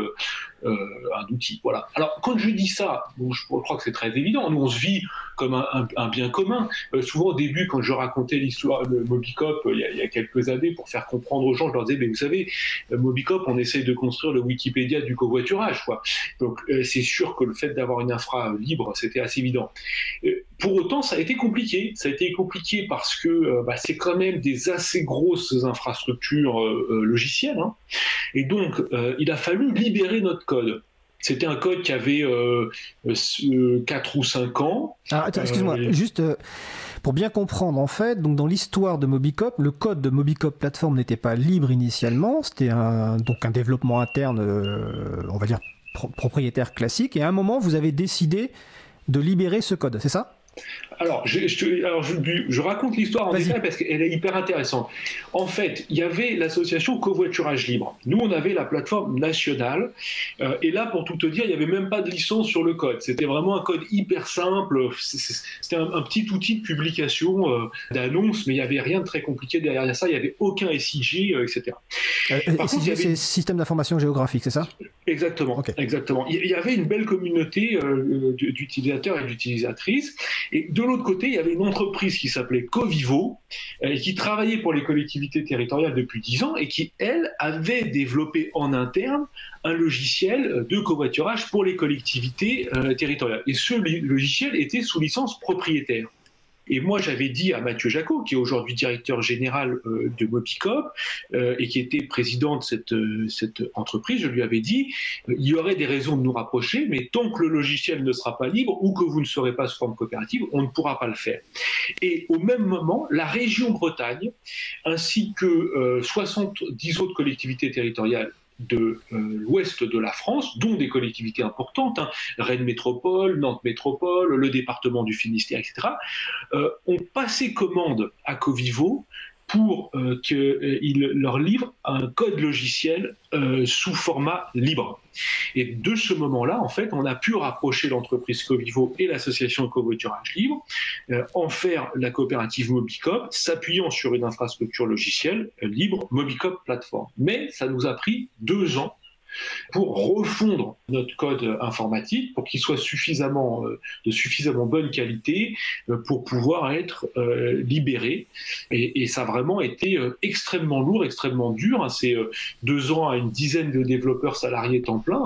un outil. Voilà. Alors, quand je dis ça, je, crois que c'est très évident. Nous, on se vit comme un, bien commun. Souvent, au début, quand je racontais l'histoire de Mobicop il, y a, quelques années, pour faire comprendre aux gens, je leur disais, mais vous savez, Mobicop, on essaye de construire le Wikipédia du covoiturage. Quoi. Donc, c'est sûr que le fait d'avoir une infra libre, c'était assez évident. pour autant, ça a été compliqué. Ça a été compliqué parce que bah, c'est quand même des assez grosses infrastructures logicielles. Hein. Et donc, il a fallu libérer notre code. C'était un code qui avait 4 euh, euh, ou 5 ans. Ah, excuse-moi, euh, juste pour bien comprendre, en fait, donc dans l'histoire de Mobicop, le code de Mobicop Platform n'était pas libre initialement, c'était un, donc un développement interne, on va dire propriétaire classique, et à un moment, vous avez décidé de libérer ce code, c'est ça? Alors, je, je, raconte l'histoire en détail parce qu'elle est hyper intéressante. En fait, il y avait l'association Covoiturage Libre. Nous, on avait la plateforme nationale. Euh, et là, pour tout te dire, il n'y avait même pas de licence sur le code. C'était vraiment un code hyper simple. C'était un, petit outil de publication euh, d'annonce, mais il n'y avait rien de très compliqué derrière ça. Il n'y avait aucun SIG, etc. SIG, c'est Système d'information géographique, c'est ça? Exactement. Exactement. Il y avait une belle communauté euh, d'utilisateurs et d'utilisatrices. Et de l'autre côté, il y avait une entreprise qui s'appelait Covivo, euh, qui travaillait pour les collectivités territoriales depuis 10 ans et qui, elle, avait développé en interne un logiciel de covoiturage pour les collectivités euh, territoriales. Et ce logiciel était sous licence propriétaire. Et moi, j'avais dit à Mathieu Jacot, qui est aujourd'hui directeur général euh, de Mobicop euh, et qui était président de cette, euh, cette entreprise, je lui avais dit il y aurait des raisons de nous rapprocher, mais tant que le logiciel ne sera pas libre ou que vous ne serez pas sous forme coopérative, on ne pourra pas le faire. Et au même moment, la région Bretagne, ainsi que 70 autres collectivités territoriales de euh, l'ouest de la France, dont des collectivités importantes, hein, Rennes Métropole, Nantes Métropole, le département du Finistère, etc., euh, ont passé commande à Covivo pour euh, qu'il leur livre un code logiciel sous format libre. Et de ce moment-là, en fait, on a pu rapprocher l'entreprise Covivo et l'association Covoiturage Libre, euh, en faire la coopérative Mobicop, s'appuyant sur une infrastructure logicielle libre, Mobicop Platform. Mais ça nous a pris deux ans pour refondre notre code informatique pour qu'il soit suffisamment euh, de suffisamment bonne qualité euh, pour pouvoir être euh, libéré. Et, ça a vraiment été extrêmement lourd, extrêmement dur. Hein. C'est deux ans à une dizaine de développeurs salariés temps plein,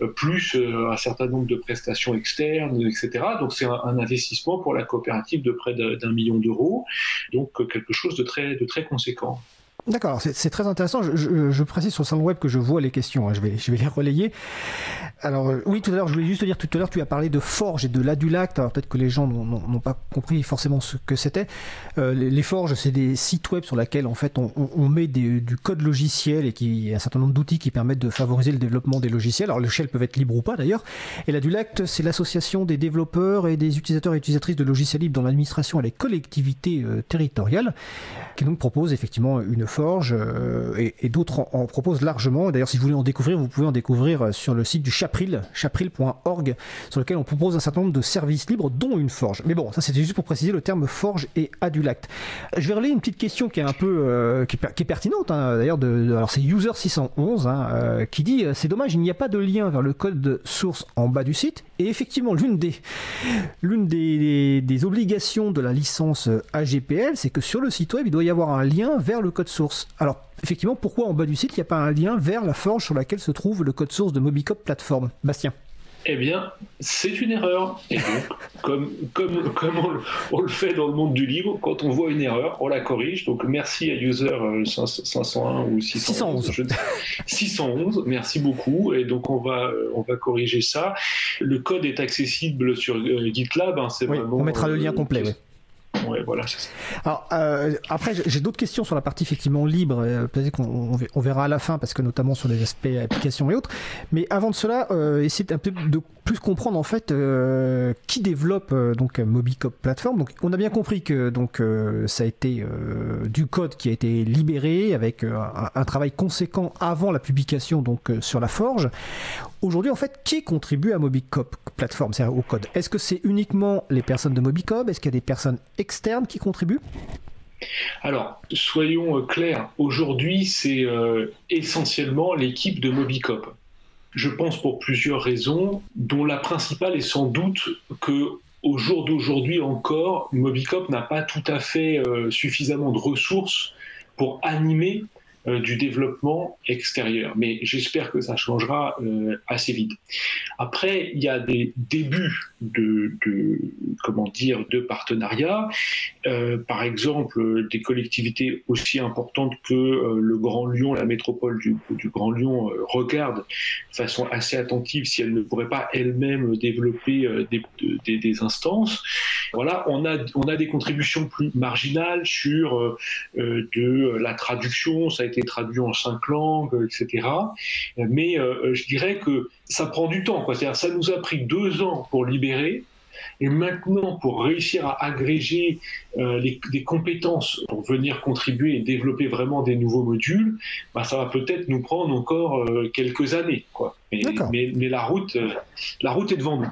hein, plus un certain nombre de prestations externes, etc. Donc c'est un, investissement pour la coopérative de près d'un million d'euros, donc quelque chose de très conséquent. D'accord, c'est très intéressant. Je, précise sur le salon web que je vois les questions. Hein. Je, vais, je vais les relayer. Alors, euh, oui, tout à l'heure, je voulais juste te dire, tout à l'heure, tu as parlé de Forge et de l'Adulact. Alors, peut-être que les gens n'ont pas compris forcément ce que c'était. Euh, les, Forges, c'est des sites web sur lesquels, en fait, on, met du code logiciel et qui, un certain nombre d'outils qui permettent de favoriser le développement des logiciels. Alors, les shell peuvent être libres ou pas, d'ailleurs. Et l'Adulact, c'est l'association des développeurs et des utilisateurs et utilisatrices de logiciels libres dans l'administration et les collectivités euh, territoriales, qui donc propose effectivement une Forge euh, et, d'autres en, proposent largement. D'ailleurs, si vous voulez en découvrir, vous pouvez en découvrir euh, sur le site du Chapril, chapril.org, sur lequel on propose un certain nombre de services libres, dont une Forge. Mais bon, ça c'était juste pour préciser le terme Forge et Adulact. Je vais relayer une petite question qui est un peu euh, qui, est, pertinente. Hein, d'ailleurs, de, alors c'est User 611 hein, qui dit c'est dommage, il n'y a pas de lien vers le code source en bas du site. Et effectivement, l'une des l'une des obligations de la licence AGPL, c'est que sur le site web, il doit y avoir un lien vers le code source. Alors, effectivement, pourquoi en bas du site, il n'y a pas un lien vers la forge sur laquelle se trouve le code source de Mobicop Platform? Bastien eh bien, c'est une erreur. Et donc, comme, comme, comme on, le fait dans le monde du livre, quand on voit une erreur, on la corrige. Donc, merci à user 501 ou 611. 611. merci beaucoup. Et donc, on va, on va corriger ça. Le code est accessible sur euh, GitLab. Hein, oui, on mettra le lien euh, complet. Alors, euh, après, j'ai d'autres questions sur la partie effectivement libre, euh, qu'on on verra à la fin, parce que notamment sur les aspects applications et autres. Mais avant de cela, euh, essayer un peu de plus comprendre en fait euh, qui développe donc Mobicop Platform. Donc, on a bien compris que donc ça a été du code qui a été libéré avec un, un, travail conséquent avant la publication donc sur la forge. Aujourd'hui, en fait, qui contribue à Mobicop Platform, c'est-à-dire au code? Est-ce que c'est uniquement les personnes de Mobicop? Est-ce qu'il y a des personnes qui contribuent alors, soyons euh, clairs, aujourd'hui, c'est euh, essentiellement l'équipe de Mobicop. Je pense pour plusieurs raisons, dont la principale est sans doute que au jour d'aujourd'hui encore, Mobicop n'a pas tout à fait euh, suffisamment de ressources pour animer euh, du développement extérieur. Mais j'espère que ça changera euh, assez vite. Après, il y a des débuts de, comment dire de partenariat. Euh, par exemple, des collectivités aussi importantes que le Grand Lyon, la métropole du, Grand Lyon, regardent de façon assez attentive si elle ne pourrait pas elle-même développer des, des, instances. Voilà, on a, on a des contributions plus marginales sur de la traduction. Ça a été traduit en cinq langues, etc. Mais euh, je dirais que ça prend du temps. C'est-à-dire, ça nous a pris deux ans pour libérer. Et maintenant, pour réussir à agréger euh, des compétences pour venir contribuer et développer vraiment des nouveaux modules, bah, ça va peut-être nous prendre encore euh, quelques années. Quoi. Mais, mais, la, route, euh, la route est devant nous.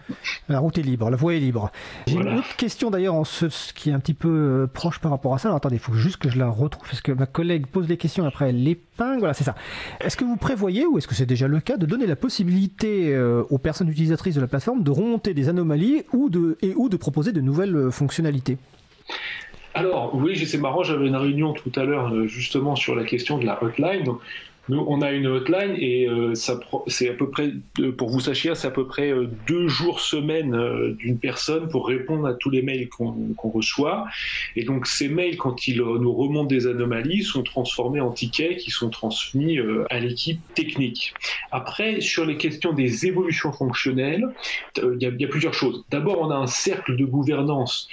La route est libre, la voie est libre. J'ai une autre question d'ailleurs en ce, qui est un petit peu euh, proche par rapport à ça. Alors attendez, il faut juste que je la retrouve parce que ma collègue pose des questions après l'épingle. Voilà, c'est ça. Est-ce que vous prévoyez, ou est-ce que c'est déjà le cas, de donner la possibilité euh, aux personnes utilisatrices de la plateforme de remonter des anomalies ou de, et ou de proposer de nouvelles fonctionnalités? Alors oui, c'est marrant, j'avais une réunion tout à l'heure justement sur la question de la hotline. Nous, on a une hotline et euh, c'est à peu près, pour vous sachiez, c'est à peu près euh, deux jours semaine euh, d'une personne pour répondre à tous les mails qu'on reçoit. Et donc ces mails, quand ils nous remontent des anomalies, sont transformés en tickets qui sont transmis à l'équipe technique. Après, sur les questions des évolutions fonctionnelles, il y, a plusieurs choses. D'abord, on a un cercle de gouvernance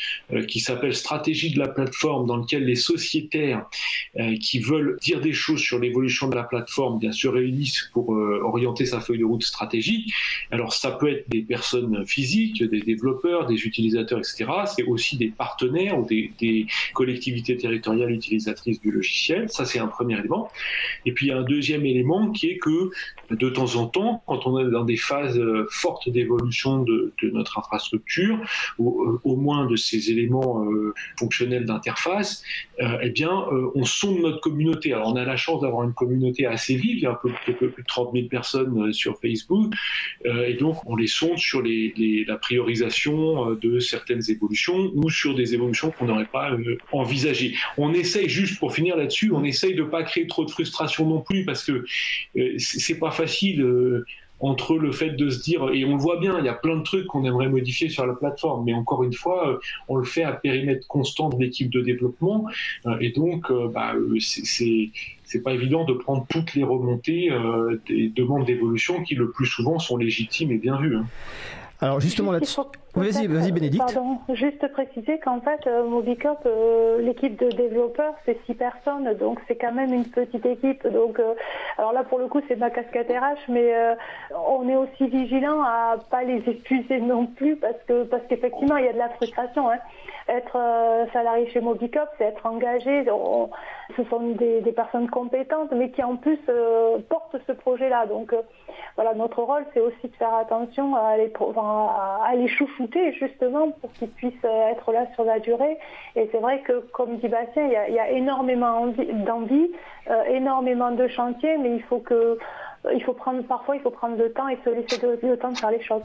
qui s'appelle stratégie de la plateforme, dans lequel les sociétaires qui veulent dire des choses sur l'évolution de la plateforme plateforme bien se réunissent pour euh, orienter sa feuille de route stratégique. Alors ça peut être des personnes physiques, des développeurs, des utilisateurs, etc. C'est aussi des partenaires ou des, collectivités territoriales utilisatrices du logiciel. Ça c'est un premier élément. Et puis il y a un deuxième élément qui est que de temps en temps, quand on est dans des phases euh, fortes d'évolution de, notre infrastructure, ou euh, au moins de ces éléments fonctionnels d'interface, eh bien, on sonde notre communauté. Alors, on a la chance d'avoir une communauté assez vive. Il y a un peu, plus de 30 000 personnes sur Facebook. et donc, on les sonde sur la priorisation de certaines évolutions ou sur des évolutions qu'on n'aurait pas envisagées. On essaye, juste pour finir là-dessus, on essaye de ne pas créer trop de frustration non plus parce que c'est pas facile entre le fait de se dire, et on le voit bien, il y a plein de trucs qu'on aimerait modifier sur la plateforme, mais encore une fois, euh, on le fait à périmètre constant de l'équipe de développement, euh, et donc euh, bah, c'est pas évident de prendre toutes les remontées des demandes d'évolution qui le plus souvent sont légitimes et bien vues. Hein. Alors justement là-dessus. Vas-y, vas-y Bénédicte. Pardon, juste préciser qu'en fait, euh, Mobicop, euh, l'équipe de développeurs, c'est six personnes, donc c'est quand même une petite équipe. Donc, euh, alors là, pour le coup, c'est ma casquette RH, mais on est aussi vigilant à pas les épuiser non plus, parce que parce qu'effectivement, il y a de la frustration. Hein. Être salarié chez Mobicop, c'est être engagé. ce sont des, des, personnes compétentes, mais qui en plus portent ce projet-là. Donc voilà, notre rôle, c'est aussi de faire attention à les, à les chouchouter justement pour qu'ils puissent euh, être là sur la durée. Et c'est vrai que, comme dit Bastien, il y a, énormément d'envie, euh, énormément de chantiers, mais il faut que il faut prendre parfois il faut prendre le temps et se laisser le temps de faire les choses.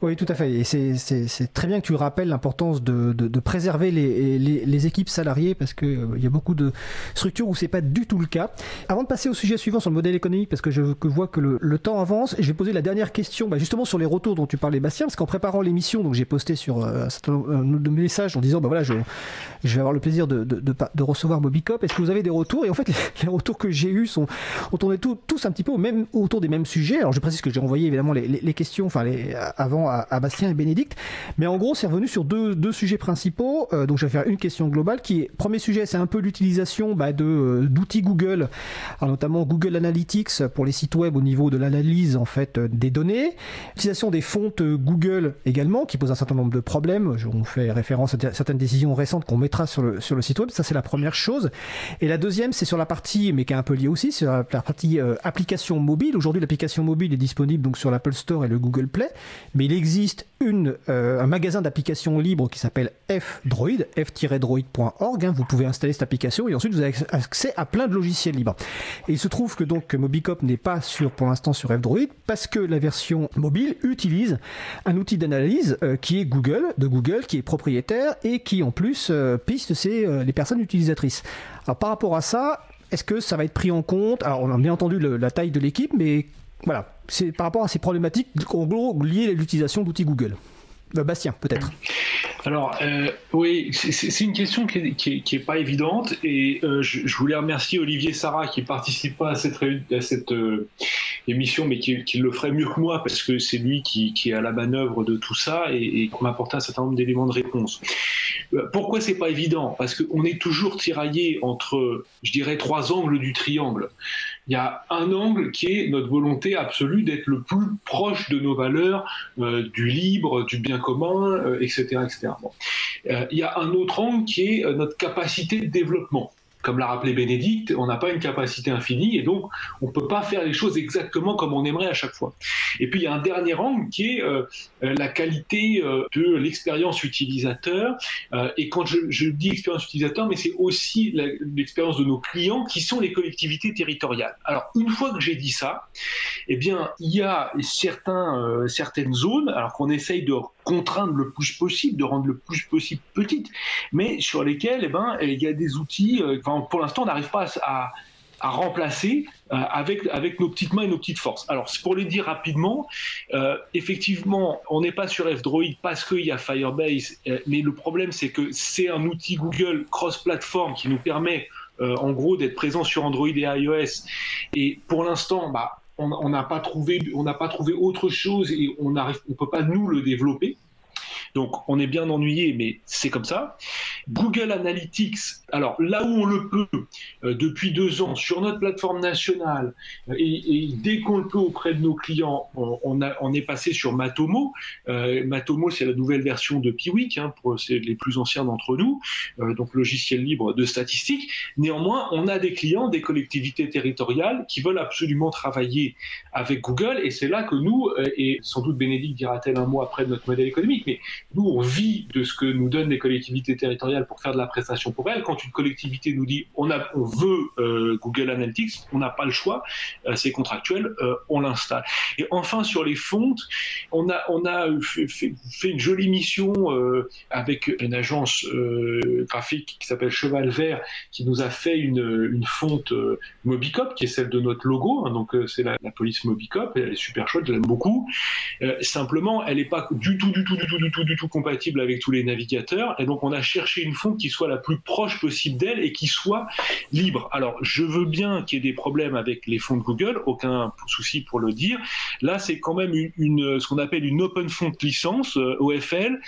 Oui, tout à fait. Et c'est très bien que tu rappelles l'importance de, préserver les, équipes salariées parce qu'il euh, y a beaucoup de structures où c'est pas du tout le cas. Avant de passer au sujet suivant sur le modèle économique, parce que je vois que le, temps avance, je vais poser la dernière question bah, justement sur les retours dont tu parlais, Bastien, parce qu'en préparant l'émission, j'ai posté sur euh, un certain nombre de messages en disant bah voilà, je, vais avoir le plaisir de, recevoir Mobicop. Est-ce que vous avez des retours? Et en fait, (laughs) les, retours que j'ai eus sont ont tourné tous un petit peu autour des mêmes sujets. Alors je précise que j'ai envoyé évidemment les, questions, avant à, Bastien et Bénédicte. Mais en gros, c'est revenu sur deux, deux sujets principaux. Euh, donc, je vais faire une question globale qui est, premier sujet, c'est un peu l'utilisation bah, de, euh, d'outils Google, notamment Google Analytics pour les sites web au niveau de l'analyse en fait euh, des données. L'utilisation des fontes Google également, qui pose un certain nombre de problèmes. On fait référence à certaines décisions récentes qu'on mettra sur le, sur le site web. Ça, c'est la première chose. Et la deuxième, c'est sur la partie, mais qui est un peu liée aussi, sur la, partie application mobile. Aujourd'hui, l'application mobile est disponible donc sur l'Apple Store et le Google Play, mais il existe euh, un magasin d'applications libres qui s'appelle F-Droid, f-droid.org. Hein. vous pouvez installer cette application et ensuite vous avez accès à plein de logiciels libres. Et il se trouve que donc Mobicop n'est pas sur, pour l'instant sur F-Droid parce que la version mobile utilise un outil d'analyse euh, qui est Google, de Google, qui est propriétaire et qui en plus euh, piste les personnes utilisatrices. Alors par rapport à ça, est-ce que ça va être pris en compte? Alors on a bien entendu la taille de l'équipe, mais voilà, c'est par rapport à ces problématiques en gros liées à l'utilisation d'outils Google. Euh, Bastien, peut-être. Alors, euh, oui, c'est une question qui n'est pas évidente et euh, je, voulais remercier Olivier Sarah qui participe pas à cette, émission, mais qui, le ferait mieux que moi parce que c'est lui qui, est à la manœuvre de tout ça et, et qui m'apporte un certain nombre d'éléments de réponse. Pourquoi c'est pas évident? Parce qu'on est toujours tiraillé entre, je dirais, trois angles du triangle il y a un angle qui est notre volonté absolue d'être le plus proche de nos valeurs, euh, du libre, du bien commun, etc. Euh, etc. Euh, il y a un autre angle qui est notre capacité de développement comme l'a rappelé Bénédicte, on n'a pas une capacité infinie et donc on ne peut pas faire les choses exactement comme on aimerait à chaque fois. Et puis il y a un dernier angle qui est euh, euh, la qualité euh, de l'expérience utilisateur. et quand je, dis expérience utilisateur, mais c'est aussi l'expérience de nos clients qui sont les collectivités territoriales. Alors une fois que j'ai dit ça, eh bien il y a certains, certaines zones, alors qu'on essaye de contraindre le plus possible, de rendre le plus possible petite, mais sur lesquelles eh ben, il y a des outils, euh, pour l'instant on n'arrive pas à, remplacer euh, avec, avec nos petites mains et nos petites forces. Alors, pour les dire rapidement, euh, effectivement, on n'est pas sur F-Droid parce qu'il y a Firebase, mais le problème, c'est que c'est un outil Google cross-platform qui nous permet, en gros, d'être présent sur Android et iOS. Et pour l'instant, bah, on n'a pas trouvé, on n'a pas trouvé autre chose et on arrive, on peut pas nous le développer. Donc on est bien ennuyé, mais c'est comme ça. Google Analytics, alors là où on le peut, euh, depuis deux ans, sur notre plateforme nationale, euh, et, dès qu'on le peut auprès de nos clients, on, a, on est passé sur Matomo. Euh, Matomo, c'est la nouvelle version de Piwik, hein, pour les plus anciens d'entre nous, donc logiciel libre de statistiques. Néanmoins, on a des clients, des collectivités territoriales qui veulent absolument travailler avec Google, et c'est là que nous, et sans doute Bénédicte dira-t-elle un mot après de notre modèle économique, mais nous, on vit de ce que nous donnent les collectivités territoriales pour faire de la prestation pour elles. Quand une collectivité nous dit on, a, on veut euh, Google Analytics, on n'a pas le choix, euh, c'est contractuel, euh, on l'installe. Et enfin, sur les fontes, on a, on a fait, une jolie mission avec une agence graphique qui s'appelle Cheval Vert, qui nous a fait une, une fonte Mobicop, qui est celle de notre logo. Hein, donc, c'est la, la, police Mobicop, elle est super chouette, je l'aime beaucoup. simplement, elle n'est pas du tout, du tout, du tout, du tout, du tout compatible avec tous les navigateurs. Et donc, on a cherché une fonte qui soit la plus proche possible d'elle et qui soit libre. Alors, je veux bien qu'il y ait des problèmes avec les fonds de Google, aucun souci pour le dire. Là, c'est quand même une, ce qu'on appelle une open font licence, euh, OFL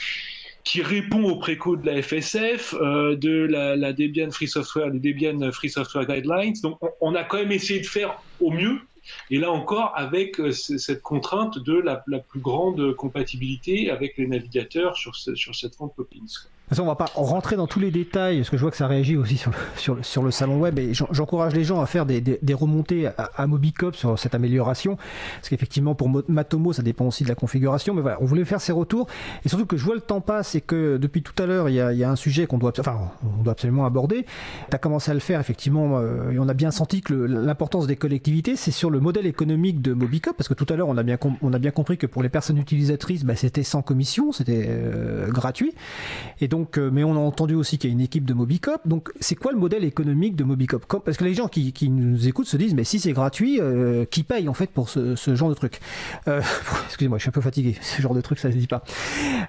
qui répond aux préco de la FSF, euh, de la, Debian Free Software, des Debian Free Software Guidelines. Donc, on, a quand même essayé de faire au mieux. Et là encore, avec euh, cette contrainte de la, plus grande compatibilité avec les navigateurs sur, sur cette fonte Poppins on va pas rentrer dans tous les détails, parce que je vois que ça réagit aussi sur le, sur le, sur le salon web, et j'encourage les gens à faire des, des, remontées à, à, Mobicop sur cette amélioration, parce qu'effectivement, pour Matomo, ça dépend aussi de la configuration, mais voilà, on voulait faire ces retours, et surtout que je vois le temps passe, et que depuis tout à l'heure, il y a, y a, un sujet qu'on doit, enfin, on doit absolument aborder. Tu as commencé à le faire, effectivement, euh, et on a bien senti que l'importance des collectivités, c'est sur le modèle économique de Mobicop, parce que tout à l'heure, on, a bien on a bien compris que pour les personnes utilisatrices, bah, c'était sans commission, c'était euh, gratuit, et donc euh, mais on a entendu aussi qu'il y a une équipe de Mobicop. Donc, c'est quoi le modèle économique de Mobicop Parce que les gens qui, nous écoutent se disent, mais si c'est gratuit, euh, qui paye en fait pour ce, genre de truc euh, (laughs) Excusez-moi, je suis un peu fatigué. (laughs) Ce genre de truc, ça se dit pas.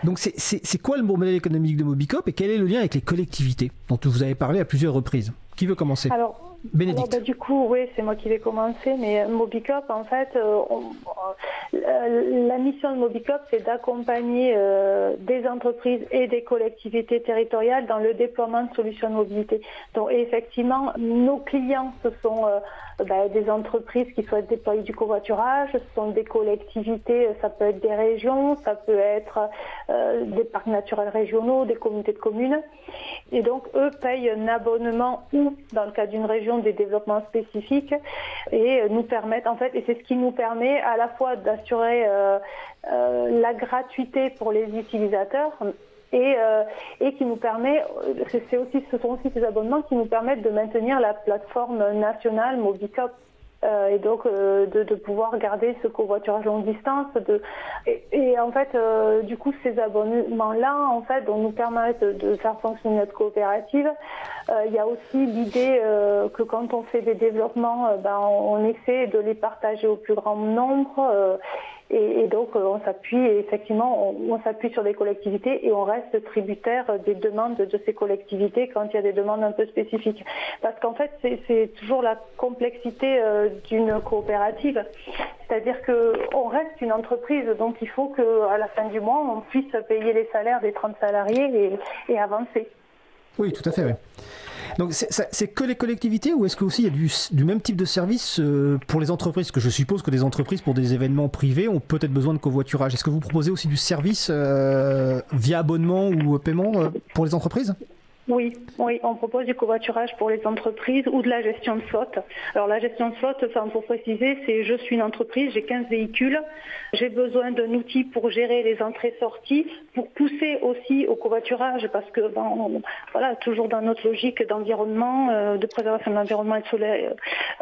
Donc, c'est quoi le modèle économique de Mobicop et quel est le lien avec les collectivités dont vous avez parlé à plusieurs reprises? Qui veut commencer? Bah, du coup, oui, c'est moi qui vais commencer, mais Mobicop, en fait, euh, euh, la mission de Mobicop, c'est d'accompagner euh, des entreprises et des collectivités territoriales dans le déploiement de solutions de mobilité. Donc, effectivement, nos clients, ce sont bah, des entreprises qui souhaitent déployer du covoiturage, ce sont des collectivités, ça peut être des régions, ça peut être des parcs naturels régionaux, des communautés de communes. Et donc, eux payent un abonnement ou, dans le cas d'une région, des développements spécifiques et nous permettent, en fait, et c'est ce qui nous permet à la fois d'assurer euh, euh, la gratuité pour les utilisateurs, et, euh, et, qui nous permet, c'est aussi, ce sont aussi ces abonnements qui nous permettent de maintenir la plateforme nationale Mobicop euh, et donc euh, de, de, pouvoir garder ce covoiturage longue distance. De, et, et en fait, euh, du coup, ces abonnements-là, en fait, dont nous permettent de faire fonctionner notre coopérative, il y a aussi l'idée que quand on fait des développements, ben, on essaie de les partager au plus grand nombre et, donc, euh, on s'appuie, effectivement, on, s'appuie sur des collectivités et on reste tributaire des demandes de ces collectivités quand il y a des demandes un peu spécifiques. Parce qu'en fait, c'est toujours la complexité euh, d'une coopérative. C'est-à-dire qu'on reste une entreprise, donc il faut qu'à la fin du mois, on puisse payer les salaires des 30 salariés et, et avancer. Oui, tout à fait. Oui. Donc c'est que les collectivités ou est-ce qu'aussi il y a du, même type de service euh, pour les entreprises? Que je suppose que des entreprises pour des événements privés ont peut-être besoin de covoiturage. Est-ce que vous proposez aussi du service euh, via abonnement ou paiement euh, pour les entreprises? Oui, oui, on propose du covoiturage pour les entreprises ou de la gestion de flotte. Alors la gestion de flotte, enfin, pour préciser, c'est je suis une entreprise, j'ai 15 véhicules, j'ai besoin d'un outil pour gérer les entrées-sorties, pour pousser aussi au covoiturage, parce que ben, voilà, toujours dans notre logique d'environnement, euh, de préservation de l'environnement et de soleil,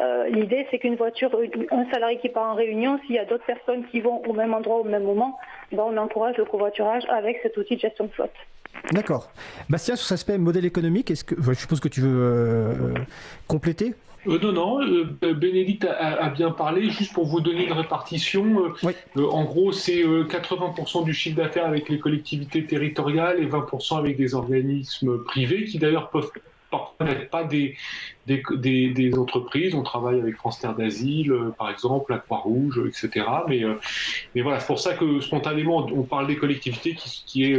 euh, l'idée c'est qu'une voiture, un salarié qui part en réunion, s'il y a d'autres personnes qui vont au même endroit au même moment, ben, on encourage le covoiturage avec cet outil de gestion de flotte. D'accord. Bastien, sur cet aspect modèle économique, est-ce que, je suppose que tu veux euh, compléter? Euh, non, non, euh, Bénédicte a, bien parlé. Juste pour vous donner une répartition, en gros, c'est 80% du chiffre d'affaires avec les collectivités territoriales et 20% avec des organismes privés qui d'ailleurs peuvent pas des, des, entreprises. On travaille avec France Terre d'Asile, euh, par exemple, la Croix-Rouge, etc. Mais, euh, mais voilà, c'est pour ça que spontanément, on parle des collectivités qui, qui est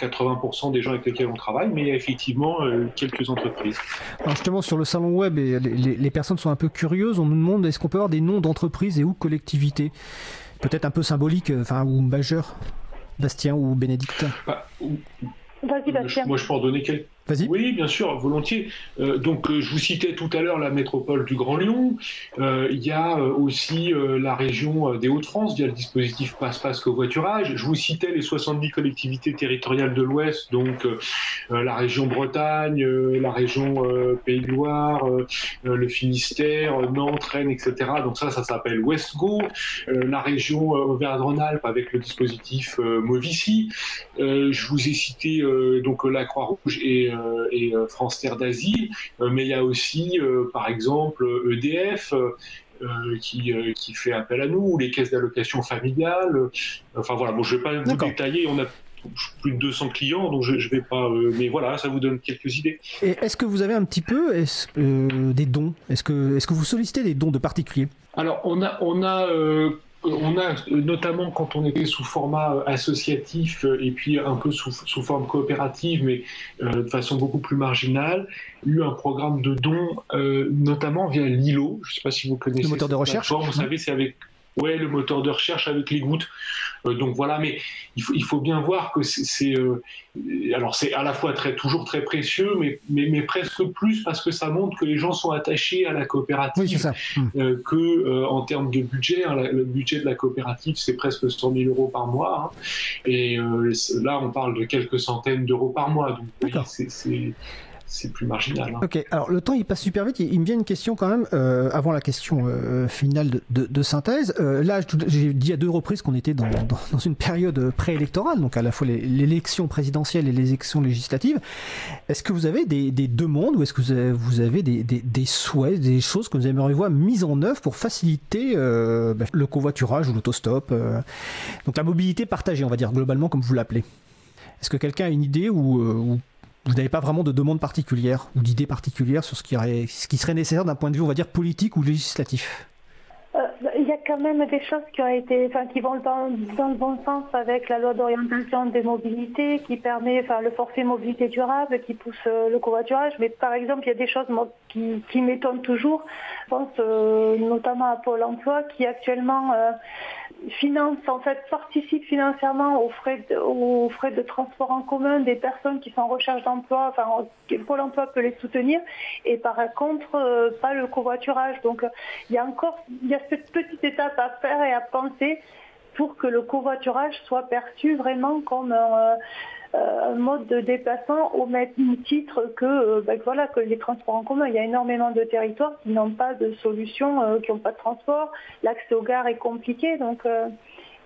80% euh, des gens avec lesquels on travaille, mais il y a effectivement quelques entreprises. Alors justement, sur le salon web, les, les, personnes sont un peu curieuses. On nous demande est-ce qu'on peut avoir des noms d'entreprises et ou collectivités? Peut-être un peu symboliques, enfin, ou majeurs Bastien ou Bénédicte bah, Vas-y, Bastien. Moi, je peux en donner quelques. Oui, bien sûr, volontiers. Euh, donc, euh, je vous citais tout à l'heure la métropole du Grand Lyon. Euh, il y a aussi la région des Hauts-de-France via le dispositif Passe-Passe Covoiturage. Je vous citais les 70 collectivités territoriales de l'Ouest, donc la région Bretagne, la région Pays de Loire, le Finistère, Nantes, Rennes, etc. Donc ça, ça s'appelle WestGo. la région Auvergne-Rhône-Alpes avec le dispositif Movici. je vous ai cité donc la Croix-Rouge et et euh, France Terre d'Asile, euh, mais il y a aussi, par exemple, EDF. qui, qui, fait appel à nous, ou les caisses d'allocation familiale. Enfin voilà, bon, je ne vais pas vous détailler, on a plus de 200 clients, donc je ne vais pas. mais voilà, ça vous donne quelques idées. Est-ce que vous avez un petit peu des dons? Est-ce que, est que vous sollicitez des dons de particuliers? Alors, on a, on a on a notamment quand on était sous format euh, associatif euh, et puis un peu sous, forme coopérative, mais euh, de façon beaucoup plus marginale, eu un programme de dons, notamment via Lilo. Je ne sais pas si vous connaissez. Le moteur de recherche. Vous savez, c'est avec Ouais, le moteur de recherche avec les gouttes. Euh, donc voilà, mais il faut, il faut bien voir que c'est, euh, alors c'est à la fois très, toujours très précieux, mais, mais, mais, presque plus parce que ça montre que les gens sont attachés à la coopérative, oui, ça. Euh, que en termes de budget, hein, le budget de la coopérative c'est presque 100 000 euros par mois, hein. et là on parle de quelques centaines d'euros par mois. Donc c'est c'est plus marginal. Hein. Ok, alors le temps il passe super vite. Il, me vient une question quand même, euh, avant la question euh, finale de, synthèse. Euh, là, j'ai dit à deux reprises qu'on était dans, une période préélectorale, donc à la fois l'élection présidentielle et les élections législatives. Est-ce que vous avez des, demandes ou est-ce que vous avez, des, des, souhaits, des choses que vous aimeriez voir mises en œuvre pour faciliter bah, le covoiturage ou l'autostop Donc la mobilité partagée, on va dire globalement comme vous l'appelez? Est-ce que quelqu'un a une idée ou vous n'avez pas vraiment de demande particulière ou d'idée particulière sur ce qui, ce qui serait nécessaire d'un point de vue, on va dire, politique ou législatif euh, il y a quand même des choses qui ont été, enfin, qui vont dans, le bon sens avec la loi d'orientation des mobilités, qui permet, enfin, le forfait mobilité durable, qui pousse euh, le covoiturage. Mais par exemple, il y a des choses qui, qui m'étonnent toujours. Je pense euh, notamment à Pôle Emploi, qui actuellement finance, en fait, participe financièrement aux frais, de, aux frais de transport en commun des personnes qui sont en recherche d'emploi, enfin, Pôle emploi peut les soutenir, et par contre, euh, pas le covoiturage. Donc, il y a encore, il y a cette petite étape à faire et à penser pour que le covoiturage soit perçu vraiment comme un, euh, mode de déplacement au même titre que, euh, ben voilà, les transports en commun. Il y a énormément de territoires qui n'ont pas de solution, euh, qui n'ont pas de transport. L'accès aux gares est compliqué, donc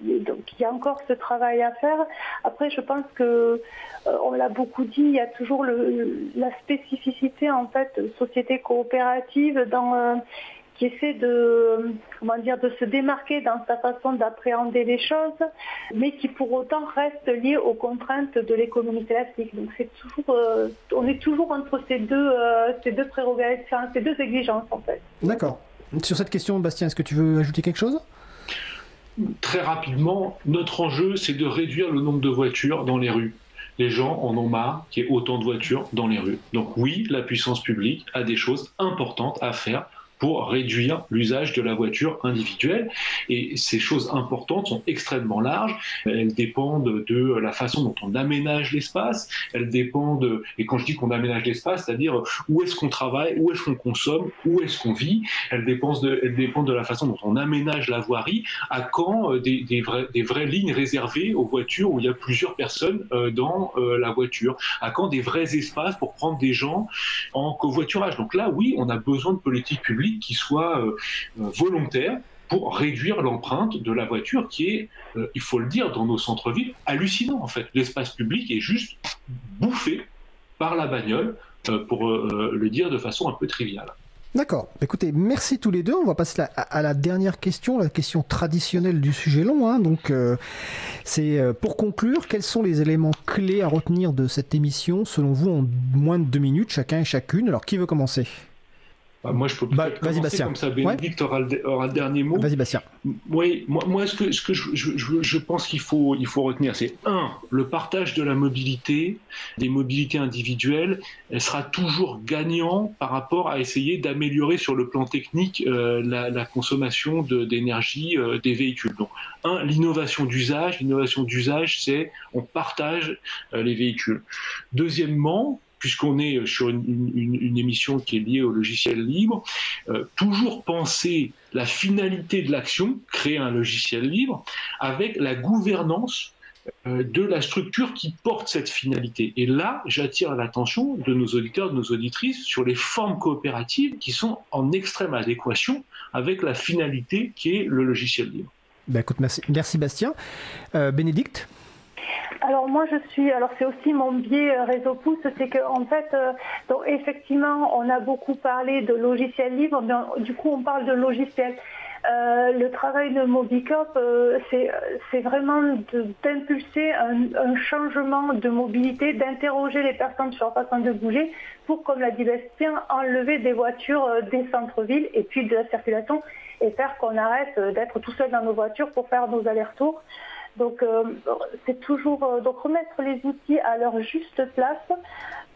il y a encore ce travail à faire. Après, je pense que on l'a beaucoup dit, il y a toujours la spécificité en fait société coopérative dans qui essaie de, comment dire, de se démarquer dans sa façon d'appréhender les choses, mais qui pour autant reste lié aux contraintes de l'économie classique. Donc c'est toujours, euh, on est toujours entre ces deux, euh, ces deux prérogatives, ces deux exigences en fait. D'accord. Sur cette question, Bastien, est-ce que tu veux ajouter quelque chose? Très rapidement, notre enjeu, c'est de réduire le nombre de voitures dans les rues les gens en ont marre qu'il y ait autant de voitures dans les rues. Donc oui, la puissance publique a des choses importantes à faire pour réduire l'usage de la voiture individuelle. Et ces choses importantes sont extrêmement larges. Elles dépendent de la façon dont on aménage l'espace. Elles dépendent, et quand je dis qu'on aménage l'espace, c'est-à-dire où est-ce qu'on travaille, où est-ce qu'on consomme, où est-ce qu'on vit. Elles dépendent, de, la façon dont on aménage la voirie. À quand euh, des vraies lignes réservées aux voitures où il y a plusieurs personnes euh, dans euh, la voiture. À quand des vrais espaces pour prendre des gens en covoiturage. Donc là, oui, on a besoin de politiques publiques qui soit euh, euh, volontaire pour réduire l'empreinte de la voiture qui est, euh, il faut le dire, dans nos centres-villes, hallucinant en fait. L'espace public est juste bouffé par la bagnole, pour le dire de façon un peu triviale. D'accord. Écoutez, merci tous les deux. On va passer à, la dernière question, la question traditionnelle du sujet long. Hein. Donc, c'est pour conclure, quels sont les éléments clés à retenir de cette émission, selon vous, en moins de deux minutes, chacun et chacune? Alors, qui veut commencer? Moi, je peux bah, commencer Bastien. comme ça. Bénédicte aura, le, dernier mot. Vas-y, Bastien. Oui, moi, moi, ce que, ce que je, je, je pense qu'il faut, il faut retenir, c'est un, le partage de la mobilité, des mobilités individuelles, elle sera toujours gagnant par rapport à essayer d'améliorer sur le plan technique euh, la, la, consommation d'énergie euh, des véhicules. Donc, un, l'innovation d'usage. L'innovation d'usage, c'est on partage euh, les véhicules. Deuxièmement, puisqu'on est sur une, émission qui est liée au logiciel libre, euh, toujours penser la finalité de l'action, créer un logiciel libre, avec la gouvernance euh, de la structure qui porte cette finalité. Et là, j'attire l'attention de nos auditeurs, de nos auditrices sur les formes coopératives qui sont en extrême adéquation avec la finalité qui est le logiciel libre. Ben écoute, merci, merci Bastien. Euh, Bénédicte? Alors moi je suis, alors c'est aussi mon biais euh, réseau pouce, c'est que en fait, donc effectivement, on a beaucoup parlé de logiciel libre, mais du coup on parle de logiciel. Euh, le travail de Mobicop, euh, c'est vraiment d'impulser un, changement de mobilité, d'interroger les personnes sur leur façon de bouger pour, comme l'a dit Bastien, enlever des voitures euh, des centres-villes et puis de la circulation et faire qu'on arrête d'être tout seul dans nos voitures pour faire nos allers-retours. Donc c'est toujours donc remettre les outils à leur juste place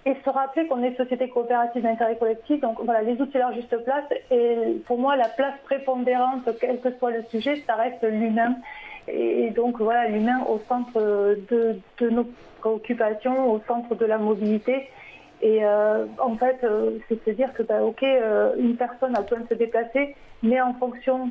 et se rappeler qu'on est société coopérative d'intérêt collectif, donc voilà, les outils à leur juste place. Et pour moi, la place prépondérante, quel que soit le sujet, ça reste l'humain. Et donc voilà, l'humain au centre de, nos préoccupations, au centre de la mobilité. Et euh, en fait, euh, c'est se dire que, bah, ok, euh, une personne a besoin de se déplacer, mais en fonction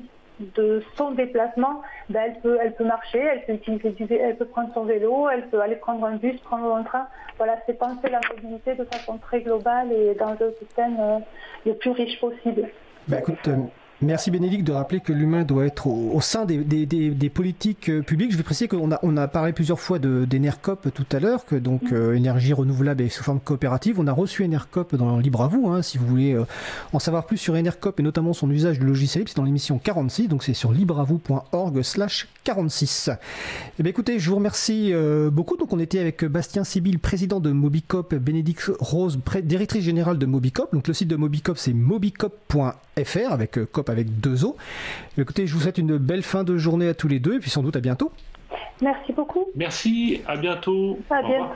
de son déplacement, ben, elle, peut, elle peut marcher, elle peut, utiliser elle peut prendre son vélo, elle peut aller prendre un bus, prendre un train. Voilà, c'est penser la mobilité de façon très globale et dans un système euh, le plus riche possible. Ben, écoute, euh, Merci Bénédicte de rappeler que l'humain doit être au, sein des, des, des, politiques euh, publiques. Je vais préciser qu'on a, on a parlé plusieurs fois d'Enercop tout à l'heure, que donc euh, énergie renouvelable et sous forme coopérative. On a reçu Enercop dans Libre à vous, hein, si vous voulez euh, en savoir plus sur Enercop et notamment son usage de logiciel c'est dans l'émission 46, donc c'est sur libreavou.org slash 46. Eh bien, écoutez, je vous remercie beaucoup. Donc on était avec Bastien Sibyl, président de Mobicop, Bénédicte Rose, directrice générale de Mobicop. Donc le site de Mobicop c'est mobicop.fr avec cop avec deux os. Écoutez, je vous souhaite une belle fin de journée à tous les deux et puis sans doute à bientôt. Merci beaucoup. Merci, à bientôt. À bientôt.